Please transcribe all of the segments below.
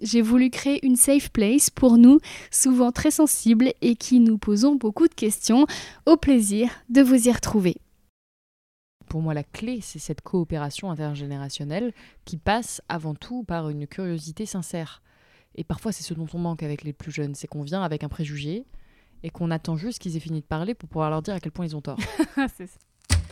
J'ai voulu créer une safe place pour nous, souvent très sensibles et qui nous posons beaucoup de questions. Au plaisir de vous y retrouver. Pour moi, la clé, c'est cette coopération intergénérationnelle qui passe avant tout par une curiosité sincère. Et parfois, c'est ce dont on manque avec les plus jeunes, c'est qu'on vient avec un préjugé et qu'on attend juste qu'ils aient fini de parler pour pouvoir leur dire à quel point ils ont tort.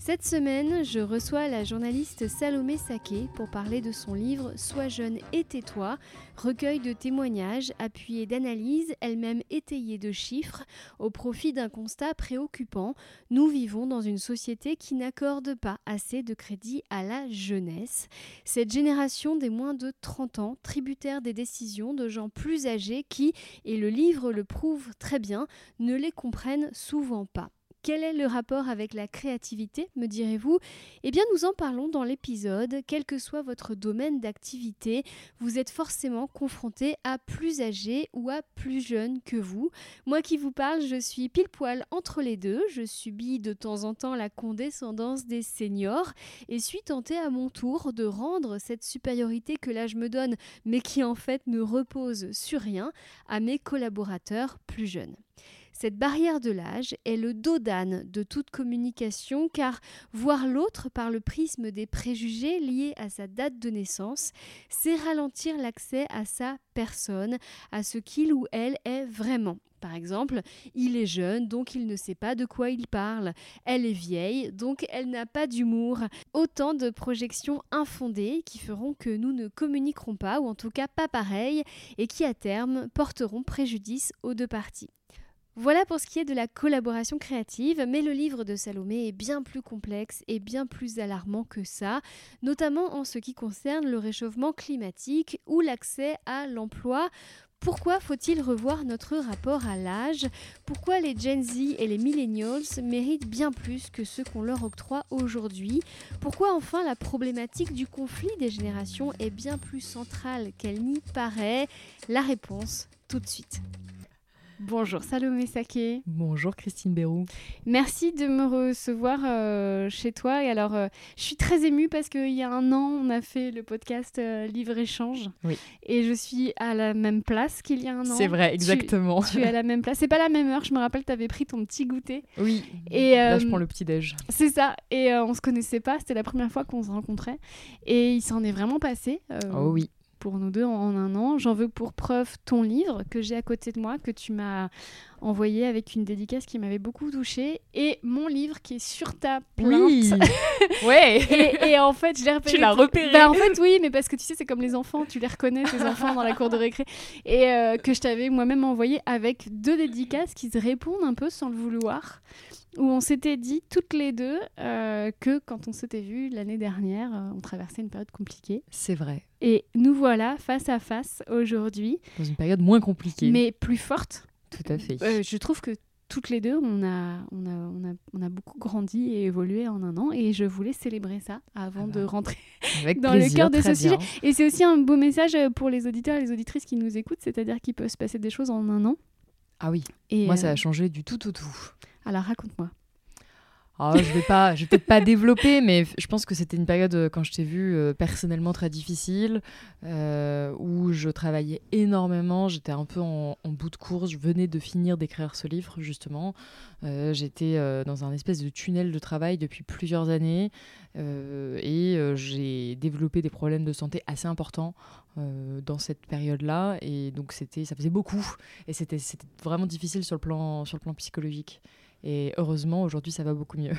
Cette semaine, je reçois la journaliste Salomé Saké pour parler de son livre Sois jeune et tais-toi, recueil de témoignages appuyés d'analyses, elles-mêmes étayées de chiffres, au profit d'un constat préoccupant. Nous vivons dans une société qui n'accorde pas assez de crédit à la jeunesse. Cette génération des moins de 30 ans, tributaire des décisions de gens plus âgés qui, et le livre le prouve très bien, ne les comprennent souvent pas. Quel est le rapport avec la créativité, me direz-vous? Eh bien, nous en parlons dans l'épisode. Quel que soit votre domaine d'activité, vous êtes forcément confronté à plus âgés ou à plus jeunes que vous. Moi qui vous parle, je suis pile poil entre les deux. Je subis de temps en temps la condescendance des seniors et suis tentée à mon tour de rendre cette supériorité que l'âge me donne, mais qui en fait ne repose sur rien, à mes collaborateurs plus jeunes. Cette barrière de l'âge est le dos d'âne de toute communication car voir l'autre par le prisme des préjugés liés à sa date de naissance, c'est ralentir l'accès à sa personne, à ce qu'il ou elle est vraiment. Par exemple, il est jeune, donc il ne sait pas de quoi il parle. Elle est vieille, donc elle n'a pas d'humour. Autant de projections infondées qui feront que nous ne communiquerons pas, ou en tout cas pas pareil, et qui à terme porteront préjudice aux deux parties. Voilà pour ce qui est de la collaboration créative, mais le livre de Salomé est bien plus complexe et bien plus alarmant que ça, notamment en ce qui concerne le réchauffement climatique ou l'accès à l'emploi. Pourquoi faut-il revoir notre rapport à l'âge? Pourquoi les Gen Z et les Millennials méritent bien plus que ce qu'on leur octroie aujourd'hui? Pourquoi enfin la problématique du conflit des générations est bien plus centrale qu'elle n'y paraît? La réponse tout de suite. Bonjour Salomé Saké. Bonjour Christine Bérou. Merci de me recevoir euh, chez toi. Et alors, euh, je suis très émue parce qu'il y a un an, on a fait le podcast euh, Livre-Échange. Oui. Et je suis à la même place qu'il y a un an. C'est vrai, exactement. Tu, es à la même place. C'est pas la même heure. Je me rappelle, tu avais pris ton petit goûter. Oui. Et là, je prends le petit-déj. C'est ça. Et on se connaissait pas. C'était la première fois qu'on se rencontrait. Et il s'en est vraiment passé. oh oui pour nous deux en, un an. J'en veux pour preuve ton livre que j'ai à côté de moi, que tu m'as envoyé avec une dédicace qui m'avait beaucoup touchée, et mon livre qui est sur ta plainte. Oui. ouais. Et, en fait, je l'ai repéré. Tu l'as repéré. Bah, en fait, oui, mais parce que tu sais, c'est comme les enfants, tu les reconnais, tes enfants dans la cour de récré, et euh, que je t'avais moi-même envoyé avec deux dédicaces qui se répondent un peu sans le vouloir où on s'était dit toutes les deux euh, que quand on s'était vu l'année dernière, euh, on traversait une période compliquée. C'est vrai. Et nous voilà face à face aujourd'hui. Dans une période moins compliquée. Mais plus forte. Tout à fait. Euh, je trouve que toutes les deux, on a, on, a, on, a, on a beaucoup grandi et évolué en un an. Et je voulais célébrer ça avant ah de bah, rentrer dans le cœur de ce sujet. Et c'est aussi un beau message pour les auditeurs et les auditrices qui nous écoutent, c'est-à-dire qu'il peut se passer des choses en un an. Ah oui. Et Moi, ça a changé du tout au tout. Alors raconte-moi. Oh, je vais pas, je vais peut-être pas développer, mais je pense que c'était une période euh, quand je t'ai vu euh, personnellement très difficile, euh, où je travaillais énormément, j'étais un peu en, bout de course, je venais de finir d'écrire ce livre justement, j'étais dans un espèce de tunnel de travail depuis plusieurs années et j'ai développé des problèmes de santé assez importants dans cette période-là. Et donc c'était, ça faisait beaucoup. Et c'était, vraiment difficile sur le plan psychologique. Et heureusement, aujourd'hui, ça va beaucoup mieux.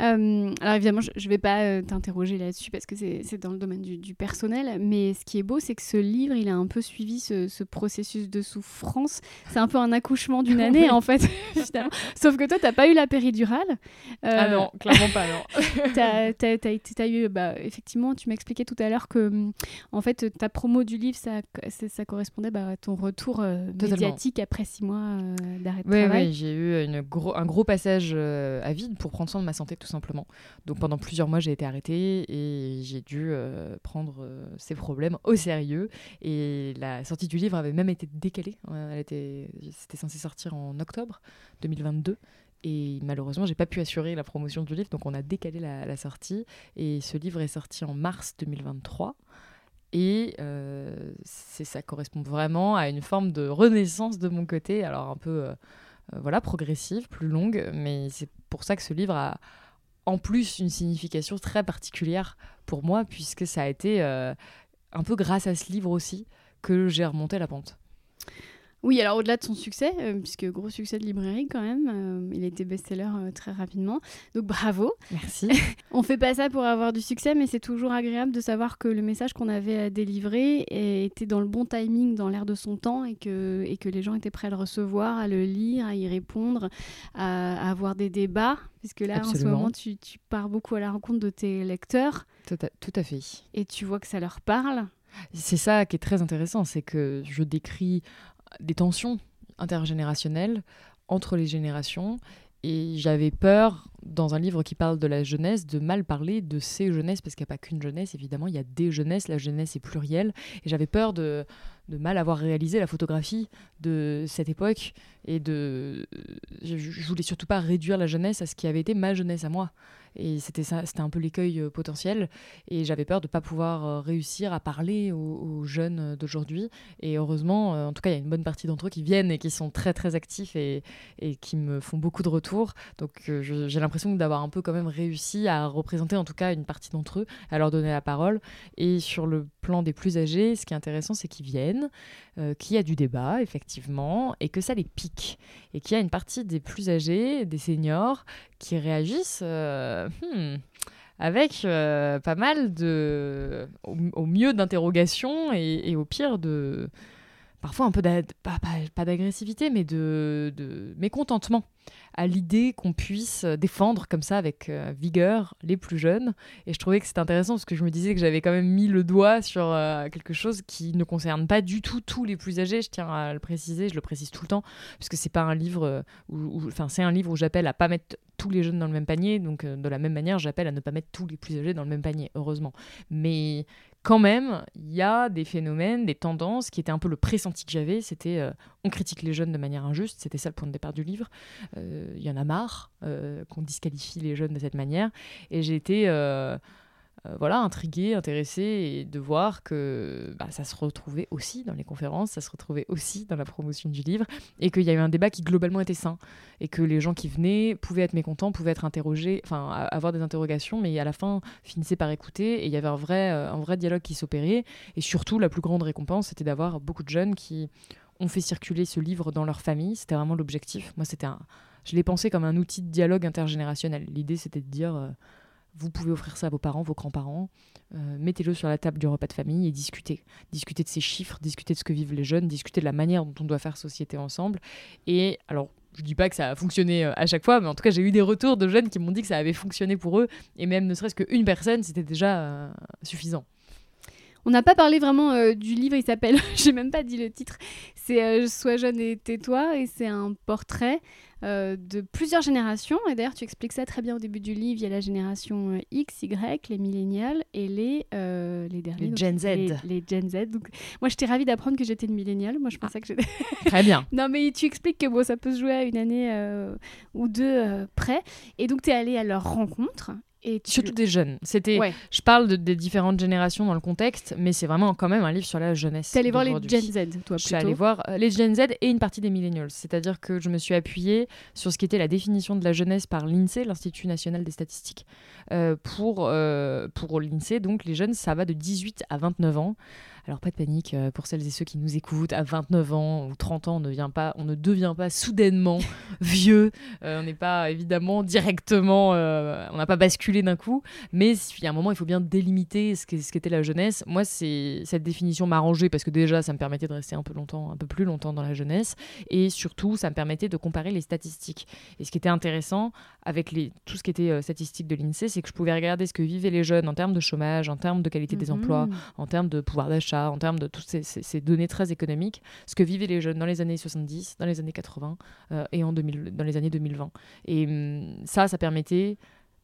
Euh, alors évidemment, je ne vais pas euh, t'interroger là-dessus parce que c'est dans le domaine du, personnel, mais ce qui est beau, c'est que ce livre, il a un peu suivi ce, processus de souffrance. C'est un peu un accouchement d'une année, en fait, Sauf que toi, tu n'as pas eu la péridurale. ah non, clairement pas, non. tu as, eu, bah, effectivement, tu m'expliquais tout à l'heure que, en fait, ta promo du livre, ça, ça correspondait bah, à ton retour médiatique après six mois d'arrêt de travail. Oui, j'ai eu une un gros passage à vide pour prendre soin de ma santé tout simplement. Donc pendant plusieurs mois, j'ai été arrêtée et j'ai dû euh, prendre euh, ces problèmes au sérieux. Et la sortie du livre avait même été décalée. Elle était, c'était censé sortir en octobre 2022. Et malheureusement, j'ai pas pu assurer la promotion du livre, donc on a décalé la, sortie. Et ce livre est sorti en mars 2023. Et euh, c'est, ça correspond vraiment à une forme de renaissance de mon côté, alors un peu voilà progressive, plus longue, mais c'est pour ça que ce livre a, en plus une signification très particulière pour moi, puisque ça a été euh, un peu grâce à ce livre aussi que j'ai remonté la pente. Oui, alors au-delà de son succès, euh, puisque gros succès de librairie quand même, euh, il a été best-seller euh, très rapidement. Donc bravo. Merci. On fait pas ça pour avoir du succès, mais c'est toujours agréable de savoir que le message qu'on avait à délivrer était dans le bon timing, dans l'air de son temps, et que, et que les gens étaient prêts à le recevoir, à le lire, à y répondre, à, avoir des débats. Puisque là, en ce moment, tu, tu, pars beaucoup à la rencontre de tes lecteurs. Tout à, tout à fait. Et tu vois que ça leur parle. C'est ça qui est très intéressant, c'est que je décris des tensions intergénérationnelles entre les générations. Et j'avais peur, dans un livre qui parle de la jeunesse, de mal parler de ces jeunesses, parce qu'il n'y a pas qu'une jeunesse, évidemment, il y a des jeunesses, la jeunesse est plurielle. Et j'avais peur de, de, mal avoir réalisé la photographie de cette époque. Et de. Je, je voulais surtout pas réduire la jeunesse à ce qui avait été ma jeunesse à moi. Et c'était ça, c'était un peu l'écueil euh, potentiel. Et j'avais peur de ne pas pouvoir euh, réussir à parler aux, jeunes euh, d'aujourd'hui. Et heureusement, en tout cas, il y a une bonne partie d'entre eux qui viennent et qui sont très très actifs et, et qui me font beaucoup de retours. Donc j'ai l'impression d'avoir un peu quand même réussi à représenter en tout cas une partie d'entre eux, à leur donner la parole. Et sur le plan des plus âgés, ce qui est intéressant, c'est qu'ils viennent, qu'il y a du débat, effectivement, et que ça les pique. Et qu'il y a une partie des plus âgés, des seniors, qui réagissent euh, hmm, avec euh, pas mal de, au, mieux d'interrogations et, au pire de, parfois un peu pas, pas, d'agressivité, mais de, de, mécontentement à l'idée qu'on puisse défendre comme ça avec euh, vigueur les plus jeunes. Et je trouvais que c'était intéressant parce que je me disais que j'avais quand même mis le doigt sur euh, quelque chose qui ne concerne pas du tout tous les plus âgés. Je tiens à le préciser, je le précise tout le temps, puisque c'est pas un livre euh, où, enfin c'est un livre où j'appelle à pas mettre tous les jeunes dans le même panier. Donc de la même manière, j'appelle à ne pas mettre tous les plus âgés dans le même panier, heureusement. Mais quand même, il y a des phénomènes, des tendances qui étaient un peu le pressenti que j'avais. C'était euh, on critique les jeunes de manière injuste, c'était ça le point de départ du livre. Euh, il y en a marre euh, qu'on disqualifie les jeunes de cette manière. Et j'ai été euh, voilà, intrigué, intéressé de voir que bah, ça se retrouvait aussi dans les conférences, ça se retrouvait aussi dans la promotion du livre et qu'il y avait un débat qui globalement était sain et que les gens qui venaient pouvaient être mécontents, pouvaient être interrogés, enfin avoir des interrogations, mais à la fin finissaient par écouter et il y avait un vrai, euh, un vrai dialogue qui s'opérait et surtout la plus grande récompense c'était d'avoir beaucoup de jeunes qui ont fait circuler ce livre dans leur famille, c'était vraiment l'objectif. Moi c'était un, je l'ai pensé comme un outil de dialogue intergénérationnel. L'idée c'était de dire euh, vous pouvez offrir ça à vos parents, vos grands-parents. Euh, mettez-le sur la table du repas de famille et discutez. Discutez de ces chiffres, discutez de ce que vivent les jeunes, discutez de la manière dont on doit faire société ensemble. Et alors, je dis pas que ça a fonctionné euh, à chaque fois, mais en tout cas, j'ai eu des retours de jeunes qui m'ont dit que ça avait fonctionné pour eux. Et même ne serait-ce qu'une personne, c'était déjà euh, suffisant. On n'a pas parlé vraiment du livre, il s'appelle, j'ai même pas dit le titre, c'est Sois jeune et tais-toi, et c'est un portrait euh, de plusieurs générations. Et d'ailleurs, tu expliques ça très bien au début du livre. Il y a la génération euh, X, Y, les millénials et les, euh, les derniers. Les Gen Z. Les, Gen Z. Donc, moi, j'étais ravie d'apprendre que j'étais une milléniale. Moi, je pensais que j'étais. très bien. non, mais tu expliques que bon, ça peut se jouer à une année ou deux près. Et donc, tu es allée à leur rencontre. Surtout des jeunes. C'était, Je parle de, des différentes générations dans le contexte, mais c'est vraiment quand même un livre sur la jeunesse. T'es allé voir les Gen Z, toi, plutôt. Je suis allée voir euh, les Gen Z et une partie des millennials. C'est-à-dire que je me suis appuyée sur ce qui était la définition de la jeunesse par l'INSEE, l'Institut national des statistiques. Euh, pour, euh, pour l'INSEE, donc les jeunes, ça va de 18 à 29 ans Alors pas de panique euh, pour celles et ceux qui nous écoutent à 29 ans ou 30 ans, on ne, vient pas, on ne devient pas soudainement vieux, euh, on n'est pas évidemment directement, on n'a pas basculé d'un coup, mais il y a un moment il faut bien délimiter ce qu'était la jeunesse. Moi c'est cette définition m'a arrangé parce que déjà ça me permettait de rester un peu longtemps, un peu plus longtemps dans la jeunesse et surtout ça me permettait de comparer les statistiques. Et ce qui était intéressant avec les, tout ce qui était statistique de l'INSEE, c'est que je pouvais regarder ce que vivaient les jeunes en termes de chômage, en termes de qualité des emplois, mhm. en termes de pouvoir d'achat, en termes de toutes ces, données très économiques, ce que vivaient les jeunes dans les années 70, dans les années 80 euh, et en 2000, dans les années 2020. Et hum, ça, ça permettait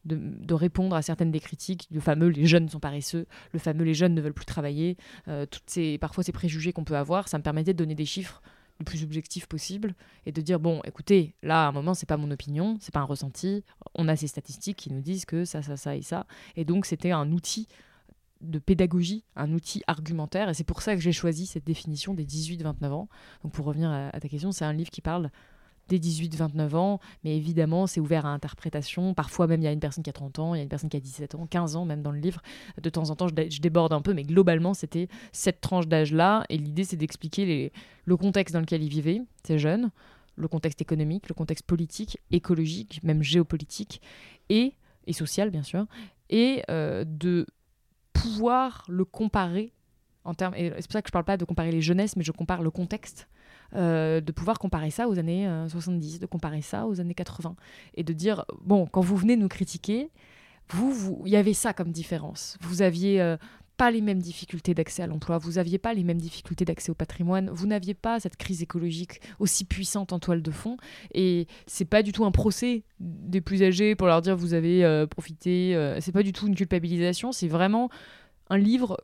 de, répondre à certaines des critiques, le fameux les jeunes sont paresseux, le fameux les jeunes ne veulent plus travailler, euh, toutes ces, parfois ces préjugés qu'on peut avoir, ça me permettait de donner des chiffres le plus objectif possible et de dire bon écoutez là à un moment c'est pas mon opinion c'est pas un ressenti on a ces statistiques qui nous disent que ça ça ça et ça et donc c'était un outil de pédagogie, un outil argumentaire, et c'est pour ça que j'ai choisi cette définition des 18-29 ans. Donc pour revenir à, ta question, c'est un livre qui parle des 18-29 ans, mais évidemment, c'est ouvert à interprétation. Parfois, même, il y a une personne qui a 30 ans, il y a une personne qui a 17 ans, 15 ans, même dans le livre. De temps en temps, je, déborde un peu, mais globalement, c'était cette tranche d'âge-là. Et l'idée, c'est d'expliquer le contexte dans lequel ils vivaient, ces jeunes, le contexte économique, le contexte politique, écologique, même géopolitique, et, et social, bien sûr, et euh, de pouvoir le comparer en termes. Et c'est pour ça que je parle pas de comparer les jeunesses, mais je compare le contexte euh, de pouvoir comparer ça aux années 70, euh, de comparer ça aux années 80, et de dire, bon, quand vous venez nous critiquer, vous, il y avait ça comme différence. Vous aviez euh, pas les mêmes difficultés d'accès à l'emploi, vous aviez pas les mêmes difficultés d'accès au patrimoine, vous n'aviez pas cette crise écologique aussi puissante en toile de fond, et c'est pas du tout un procès des plus âgés pour leur dire vous avez profité, c'est pas du tout une culpabilisation, c'est vraiment un livre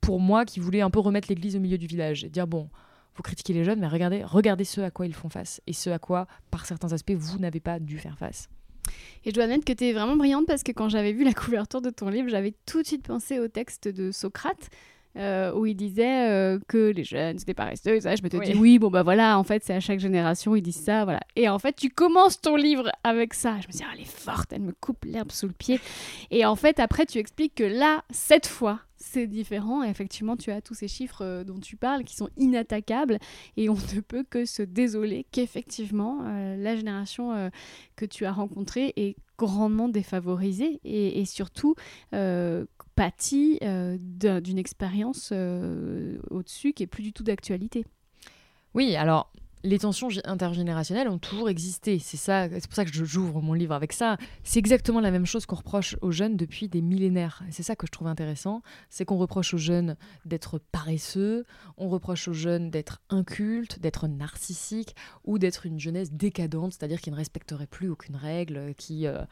pour moi qui voulait un peu remettre l'église au milieu du village et dire bon, vous critiquez les jeunes, mais regardez, regardez ce à quoi ils font face et ce à quoi, par certains aspects, vous n'avez pas dû faire face. Et je dois admettre que tu es vraiment brillante parce que quand j'avais vu la couverture de ton livre, j'avais tout de suite pensé au texte de Socrate. Euh, où il disait euh, que les jeunes c'était paresseux, ça, je me te dis oui, bon bah voilà, en fait c'est à chaque génération ils disent ça, voilà. Et en fait tu commences ton livre avec ça. Je me dis ah, elle est forte, elle me coupe l'herbe sous le pied. Et en fait après tu expliques que là cette fois c'est différent. effectivement, tu as tous ces chiffres euh, dont tu parles qui sont inattaquables et on ne peut que se désoler qu'effectivement, euh, la génération euh, que tu as rencontrée est grandement défavorisée et, surtout pâtit d'une expérience au-dessus qui est plus du tout d'actualité. Oui, alors les tensions intergénérationnelles ont toujours existé. C'est ça, c'est pour ça que j'ouvre mon livre avec ça. C'est exactement la même chose qu'on reproche aux jeunes depuis des millénaires. c'est ça que je trouve intéressant, c'est qu'on reproche aux jeunes d'être paresseux, on reproche aux jeunes d'être incultes, d'être narcissiques ou d'être une jeunesse décadente, c'est-à-dire qui ne respecterait plus aucune règle, qui euh,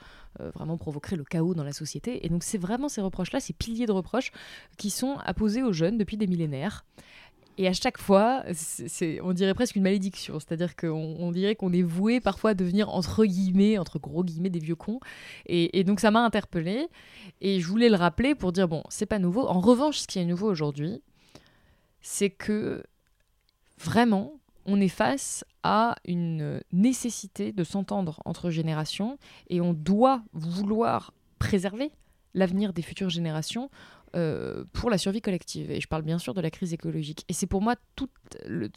euh, vraiment provoquerait le chaos dans la société. Et donc c'est vraiment ces reproches-là, ces piliers de reproches qui sont apposés aux jeunes depuis des millénaires. Et à chaque fois, on dirait presque une malédiction. C'est-à-dire qu'on on dirait qu'on est voué parfois à devenir, entre guillemets, entre gros guillemets, des vieux cons. Et, donc ça m'a interpellée. Et je voulais le rappeler pour dire, bon, c'est pas nouveau. En revanche, ce qui est nouveau aujourd'hui, c'est que vraiment, on est face à une nécessité de s'entendre entre générations. Et on doit vouloir préserver l'avenir des futures générations euh, pour la survie collective. Et je parle bien sûr de la crise écologique. Et c'est pour moi toute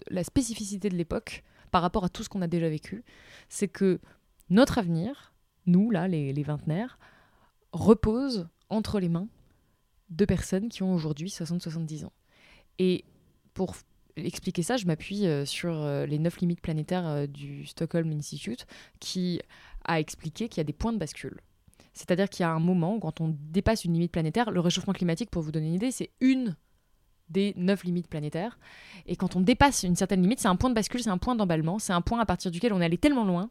la spécificité de l'époque par rapport à tout ce qu'on a déjà vécu, c'est que notre avenir, nous, là, les, les vingtenaires, repose entre les mains de personnes qui ont aujourd'hui 60-70 ans. Et pour expliquer ça, je m'appuie euh, sur euh, les neuf limites planétaires du Stockholm Institute, qui a expliqué qu'il y a des points de bascule c'est-à-dire qu'il y a un moment où quand on dépasse une limite planétaire, le réchauffement climatique, pour vous donner une idée, c'est une des neuf limites planétaires. Et quand on dépasse une certaine limite, c'est un point de bascule, c'est un point d'emballement, c'est un point à partir duquel on est allé tellement loin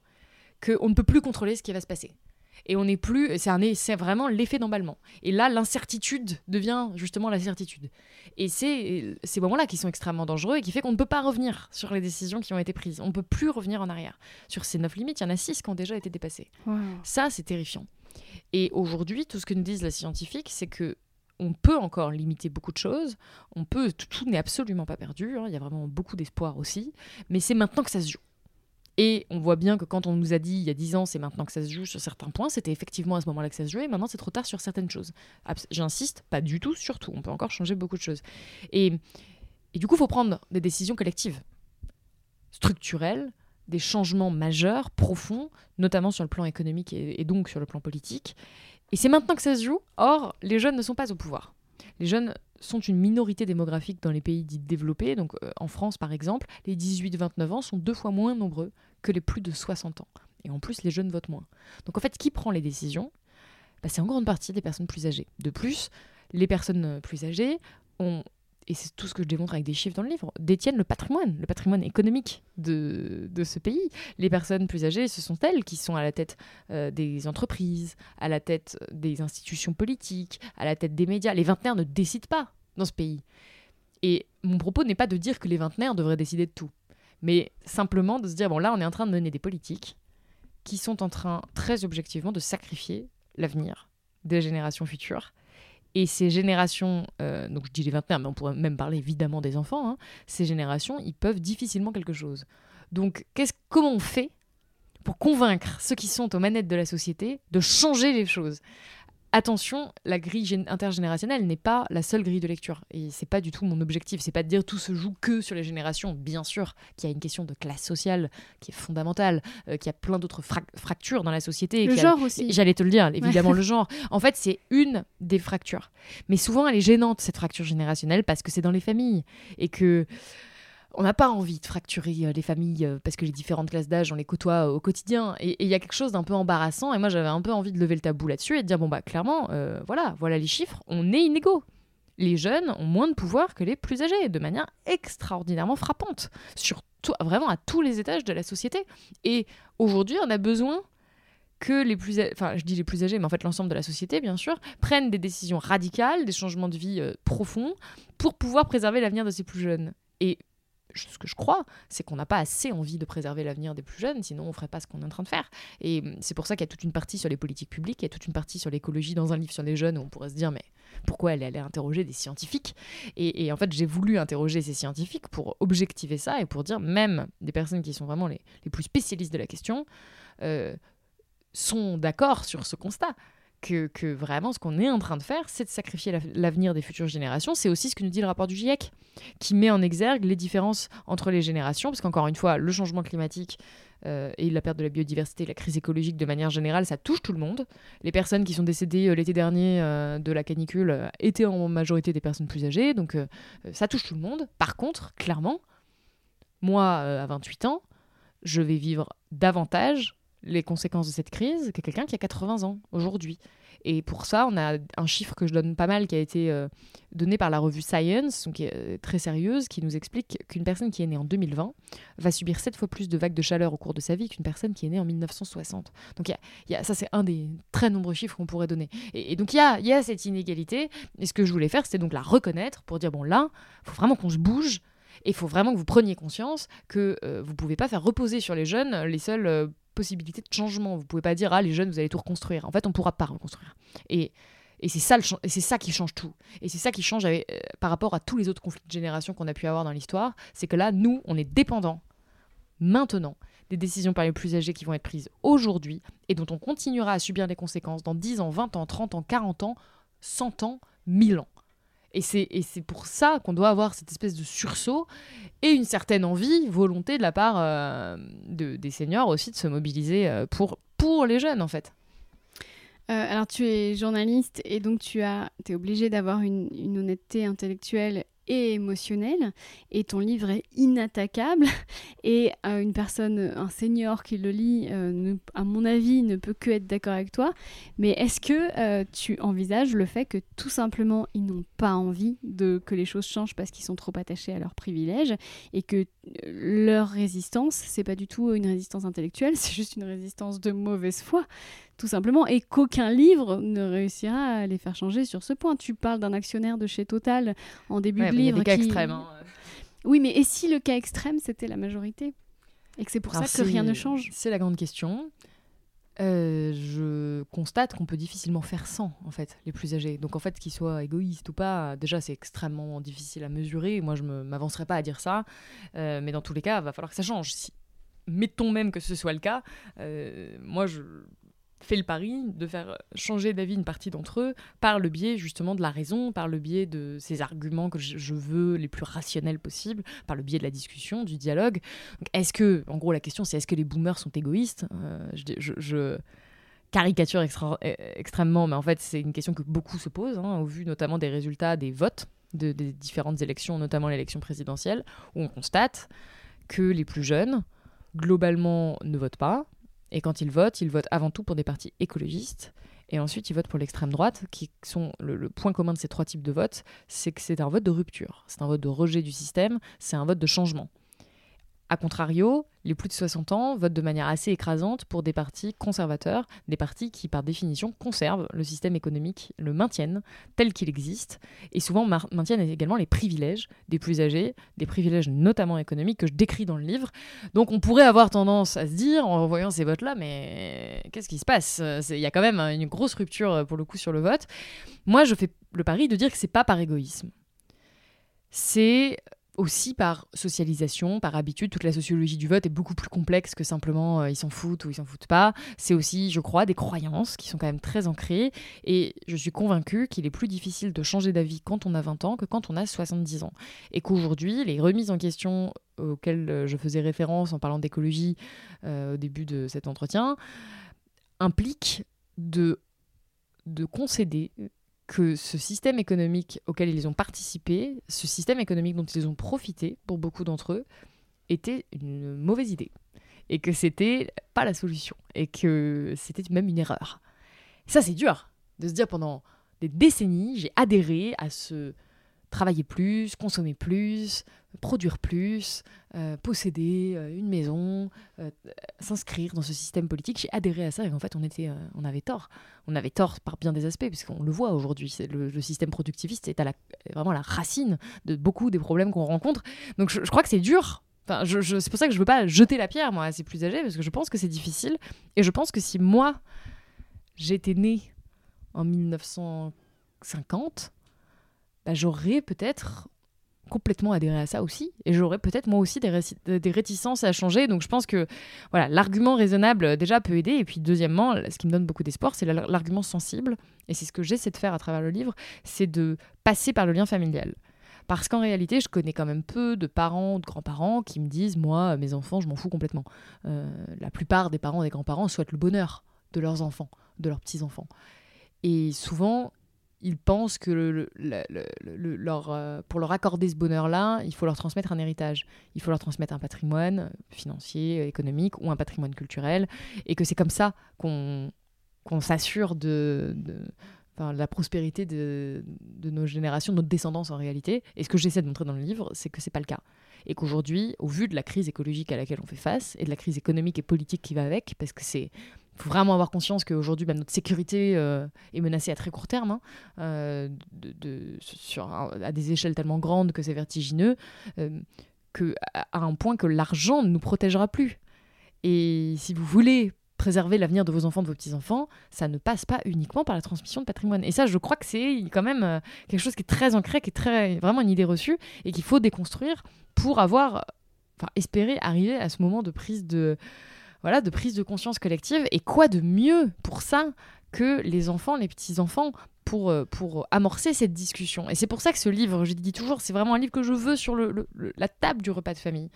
qu'on ne peut plus contrôler ce qui va se passer. Et on n'est plus, c'est, vraiment l'effet d'emballement. Et là, l'incertitude devient justement la certitude. Et c'est ces moments-là qui sont extrêmement dangereux et qui fait qu'on ne peut pas revenir sur les décisions qui ont été prises. On ne peut plus revenir en arrière. Sur ces neuf limites, il y en a six qui ont déjà été dépassées. Ça, c'est terrifiant. Et aujourd'hui, tout ce que nous disent les scientifiques, c'est que on peut encore limiter beaucoup de choses. On peut, tout, n'est absolument pas perdu. Hein, il y a vraiment beaucoup d'espoir aussi. Mais c'est maintenant que ça se joue. Et on voit bien que quand on nous a dit il y a 10 ans, c'est maintenant que ça se joue sur certains points, c'était effectivement à ce moment-là que ça se jouait, maintenant c'est trop tard sur certaines choses. J'insiste, pas du tout, surtout, on peut encore changer beaucoup de choses. Et Et du coup, il faut prendre des décisions collectives, structurelles, des changements majeurs, profonds, notamment sur le plan économique et, donc sur le plan politique. Et c'est maintenant que ça se joue. Or, les jeunes ne sont pas au pouvoir. Les jeunes sont une minorité démographique dans les pays dits développés. Donc euh, en France, par exemple, les 18-29 ans sont deux fois moins nombreux que les plus de 60 ans. Et en plus, les jeunes votent moins. Donc en fait, qui prend les décisions? Bah, C'est en grande partie des personnes plus âgées. De plus, les personnes plus âgées ont et c'est tout ce que je démontre avec des chiffres dans le livre, détiennent le patrimoine, le patrimoine économique de, de ce pays. Les personnes plus âgées, ce sont elles qui sont à la tête euh, des entreprises, à la tête des institutions politiques, à la tête des médias. Les vingtenaires ne décident pas dans ce pays. Et mon propos n'est pas de dire que les vingtenaires devraient décider de tout, mais simplement de se dire, bon là, on est en train de mener des politiques qui sont en train, très objectivement, de sacrifier l'avenir des générations futures et ces générations, euh, donc je dis les vingtenaires, mais on pourrait même parler évidemment des enfants, hein, ces générations, ils peuvent difficilement quelque chose. Donc comment on fait pour convaincre ceux qui sont aux manettes de la société de changer les choses? Attention, la grille intergénérationnelle n'est pas la seule grille de lecture. Et c'est pas du tout mon objectif. C'est pas de dire tout se joue que sur les générations. Bien sûr qu'il y a une question de classe sociale qui est fondamentale, euh, qu'il y a plein d'autres fractures dans la société. Le genre aussi. J'allais te le dire, évidemment, le genre. En fait, c'est une des fractures. Mais souvent, elle est gênante, cette fracture générationnelle, parce que c'est dans les familles. Et que on n'a pas envie de fracturer euh, les familles euh, parce que les différentes classes d'âge, on les côtoie au quotidien. Et il y a quelque chose d'un peu embarrassant. Et moi, j'avais un peu envie de lever le tabou là-dessus et de dire bon, bah, clairement, euh, voilà, voilà les chiffres, on est inégaux. Les jeunes ont moins de pouvoir que les plus âgés, de manière extraordinairement frappante, surtout vraiment à tous les étages de la société. Et aujourd'hui, on a besoin que les plus, enfin, je dis les plus âgés, mais en fait l'ensemble de la société, bien sûr, prennent des décisions radicales, des changements de vie profonds pour pouvoir préserver l'avenir de ces plus jeunes. Et ce que je crois, c'est qu'on n'a pas assez envie de préserver l'avenir des plus jeunes, sinon on ne ferait pas ce qu'on est en train de faire. Et c'est pour ça qu'il y a toute une partie sur les politiques publiques, il y a toute une partie sur l'écologie dans un livre sur les jeunes où on pourrait se dire mais pourquoi elle allée interroger des scientifiques? Et, en fait j'ai voulu interroger ces scientifiques pour objectiver ça et pour dire même des personnes qui sont vraiment les, plus spécialistes de la question euh, sont d'accord sur ce constat que, vraiment ce qu'on est en train de faire, c'est de sacrifier l'avenir des futures générations. C'est aussi ce que nous dit le rapport du GIEC, qui met en exergue les différences entre les générations, parce qu'encore une fois, le changement climatique euh, et la perte de la biodiversité, la crise écologique de manière générale, ça touche tout le monde. Les personnes qui sont décédées euh, l'été dernier euh, de la canicule étaient en majorité des personnes plus âgées, donc ça touche tout le monde. Par contre, clairement, moi, à 28 ans, je vais vivre davantage les conséquences de cette crise que quelqu'un qui a 80 ans aujourd'hui. Et pour ça, on a un chiffre que je donne pas mal qui a été euh, donné par la revue Science, donc qui est euh, très sérieuse, qui nous explique qu'une personne qui est née en 2020 va subir 7 fois plus de vagues de chaleur au cours de sa vie qu'une personne qui est née en 1960. Donc ça, c'est un des très nombreux chiffres qu'on pourrait donner. Et, donc il y a, y a cette inégalité. Et ce que je voulais faire, c'était donc la reconnaître pour dire, bon là, il faut vraiment qu'on se bouge. Et il faut vraiment que vous preniez conscience que euh, vous ne pouvez pas faire reposer sur les jeunes les seuls possibilité de changement. Vous pouvez pas dire ah les jeunes vous allez tout reconstruire. En fait on pourra pas reconstruire. Et et c'est ça, ça qui change tout. Et c'est ça qui change euh, par rapport à tous les autres conflits de génération qu'on a pu avoir dans l'histoire. C'est que là, nous, on est dépendants, maintenant, des décisions par les plus âgés qui vont être prises aujourd'hui et dont on continuera à subir les conséquences dans 10 ans, 20 ans, 30 ans, 40 ans, 100 ans, 1000 ans. Et c'est pour ça qu'on doit avoir cette espèce de sursaut et une certaine envie, volonté de la part euh, de, des seniors aussi de se mobiliser euh, pour, pour les jeunes en fait. Euh, alors tu es journaliste et donc tu as, es obligé d'avoir une, honnêteté intellectuelle et émotionnel et ton livre est inattaquable et euh, une personne, un senior qui le lit, euh, à mon avis, ne peut que être d'accord avec toi. Mais est-ce que euh, tu envisages le fait que tout simplement ils n'ont pas envie de que les choses changent parce qu'ils sont trop attachés à leurs privilèges et que leur résistance, c'est pas du tout une résistance intellectuelle, c'est juste une résistance de mauvaise foi? Tout simplement, et qu'aucun livre ne réussira à les faire changer sur ce point. Tu parles d'un actionnaire de chez Total en début de livre. des cas extrêmes. Hein. Oui, mais et si le cas extrême, c'était la majorité? Et que c'est pour ça que rien ne change? C'est la grande question. Euh, je constate qu'on peut difficilement faire sans, en fait, les plus âgés. Donc, en fait, qu'ils soient égoïstes ou pas, déjà, c'est extrêmement difficile à mesurer. Moi, je ne m'avancerai pas à dire ça. Euh, mais dans tous les cas, il va falloir que ça change. Si... Mettons même que ce soit le cas. Euh, moi, je fait le pari de faire changer d'avis une partie d'entre eux par le biais justement de la raison, par le biais de ces arguments que je veux les plus rationnels possibles, par le biais de la discussion, du dialogue. Est-ce que, en gros, la question c'est est-ce que les boomers sont égoïstes? Euh, je, caricature e, extrêmement, mais en fait c'est une question que beaucoup se posent, hein, au vu notamment des résultats des votes de, des différentes élections, notamment l'élection présidentielle, où on constate que les plus jeunes, globalement, ne votent pas. Et quand ils votent, ils votent avant tout pour des partis écologistes. Et ensuite, ils votent pour l'extrême droite, qui sont le, point commun de ces trois types de votes, c'est que c'est un vote de rupture, c'est un vote de rejet du système, c'est un vote de changement. A contrario, les plus de 60 ans votent de manière assez écrasante pour des partis conservateurs, des partis qui par définition conservent le système économique, le maintiennent tel qu'il existe, et souvent maintiennent également les privilèges des plus âgés, des privilèges notamment économiques que je décris dans le livre. Donc on pourrait avoir tendance à se dire, en voyant ces votes-là, mais qu'est-ce qui se passe? Il y a quand même une grosse rupture pour le coup sur le vote. Moi, je fais le pari de dire que c'est pas par égoïsme. C'est aussi par socialisation, par habitude. Toute la sociologie du vote est beaucoup plus complexe que simplement euh, ils s'en foutent ou ils s'en foutent pas. C'est aussi, je crois, des croyances qui sont quand même très ancrées. Et je suis convaincue qu'il est plus difficile de changer d'avis quand on a 20 ans que quand on a 70 ans. Et qu'aujourd'hui, les remises en question auxquelles euh, je faisais référence en parlant d'écologie euh, au début de cet entretien impliquent de, de concéder que ce système économique auquel ils ont participé, ce système économique dont ils ont profité pour beaucoup d'entre eux, était une mauvaise idée. Et que c'était pas la solution. Et que c'était même une erreur. ça, c'est dur de se dire pendant des décennies, j'ai adhéré à ce travailler plus, consommer plus, produire plus, euh, posséder euh, une maison, euh, s'inscrire dans ce système politique. J'ai adhéré à ça et en fait on, était, on avait tort. On avait tort par bien des aspects puisqu'on le voit aujourd'hui. Le, système productiviste est à la, vraiment la racine de beaucoup des problèmes qu'on rencontre. Donc je, crois que c'est dur. Enfin, c'est pour ça que je ne veux pas jeter la pierre moi à ces plus âgés parce que je pense que c'est difficile et je pense que si moi j'étais né en 1950, bah, j'aurais peut-être complètement adhéré à ça aussi et j'aurais peut-être moi aussi des, réticences à changer donc je pense que voilà l'argument raisonnable euh, déjà peut aider et puis deuxièmement ce qui me donne beaucoup d'espoir c'est l'argument sensible et c'est ce que j'essaie de faire à travers le livre c'est de passer par le lien familial parce qu'en réalité, je connais quand même peu de parents de grands-parents qui me disent Moi, mes enfants, je m'en fous complètement. Euh, la plupart des parents des grands-parents souhaitent le bonheur de leurs enfants, de leurs petits-enfants. Et souvent, ils pensent que euh, pour leur accorder ce bonheur-là, il faut leur transmettre un héritage. Il faut leur transmettre un patrimoine financier, économique ou un patrimoine culturel. Et que c'est comme ça qu'on s'assure de, la prospérité de, de, nos générations, de notre descendance en réalité. Et ce que j'essaie de montrer dans le livre, c'est que c'est pas le cas. Et qu'aujourd'hui, au vu de la crise écologique à laquelle on fait face et de la crise économique et politique qui va avec, parce que c'est il faut vraiment avoir conscience qu'aujourd'hui, bah, notre sécurité euh, est menacée à très court terme, hein, euh, à des échelles tellement grandes que c'est vertigineux, euh, à un point que l'argent ne nous protégera plus. Et si vous voulez préserver l'avenir de vos enfants, de vos petits-enfants, ça ne passe pas uniquement par la transmission de patrimoine. Et ça, je crois que c'est quand même quelque chose qui est très ancré, qui est très, vraiment une idée reçue, et qu'il faut déconstruire pour avoir, enfin, espérer arriver à ce moment de prise de voilà, de prise de conscience collective. Et quoi de mieux pour ça que les enfants, les petits-enfants, pour, euh, pour amorcer cette discussion? Et c'est pour ça que ce livre, je dis toujours, c'est vraiment un livre que je veux sur le, la table du repas de famille.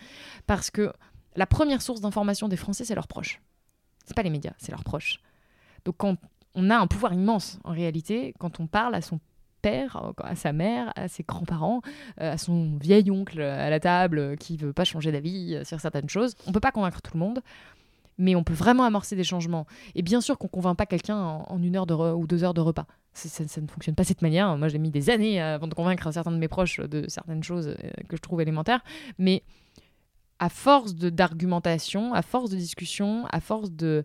Parce que la première source d'information des Français, c'est leurs proches. C'est pas les médias, c'est leurs proches. Donc quand on a un pouvoir immense, en réalité, quand on parle à son père, à sa mère, à ses grands-parents, euh, à son vieil oncle à la table qui veut pas changer d'avis sur certaines choses. On peut pas convaincre tout le monde mais on peut vraiment amorcer des changements. Et bien sûr qu'on convainc pas quelqu'un en, une heure ou deux heures de repas. Ça, ne fonctionne pas de cette manière. Moi, j'ai mis des années avant de convaincre certains de mes proches de certaines choses euh, que je trouve élémentaires. Mais à force d'argumentation, à force de discussion, à force de,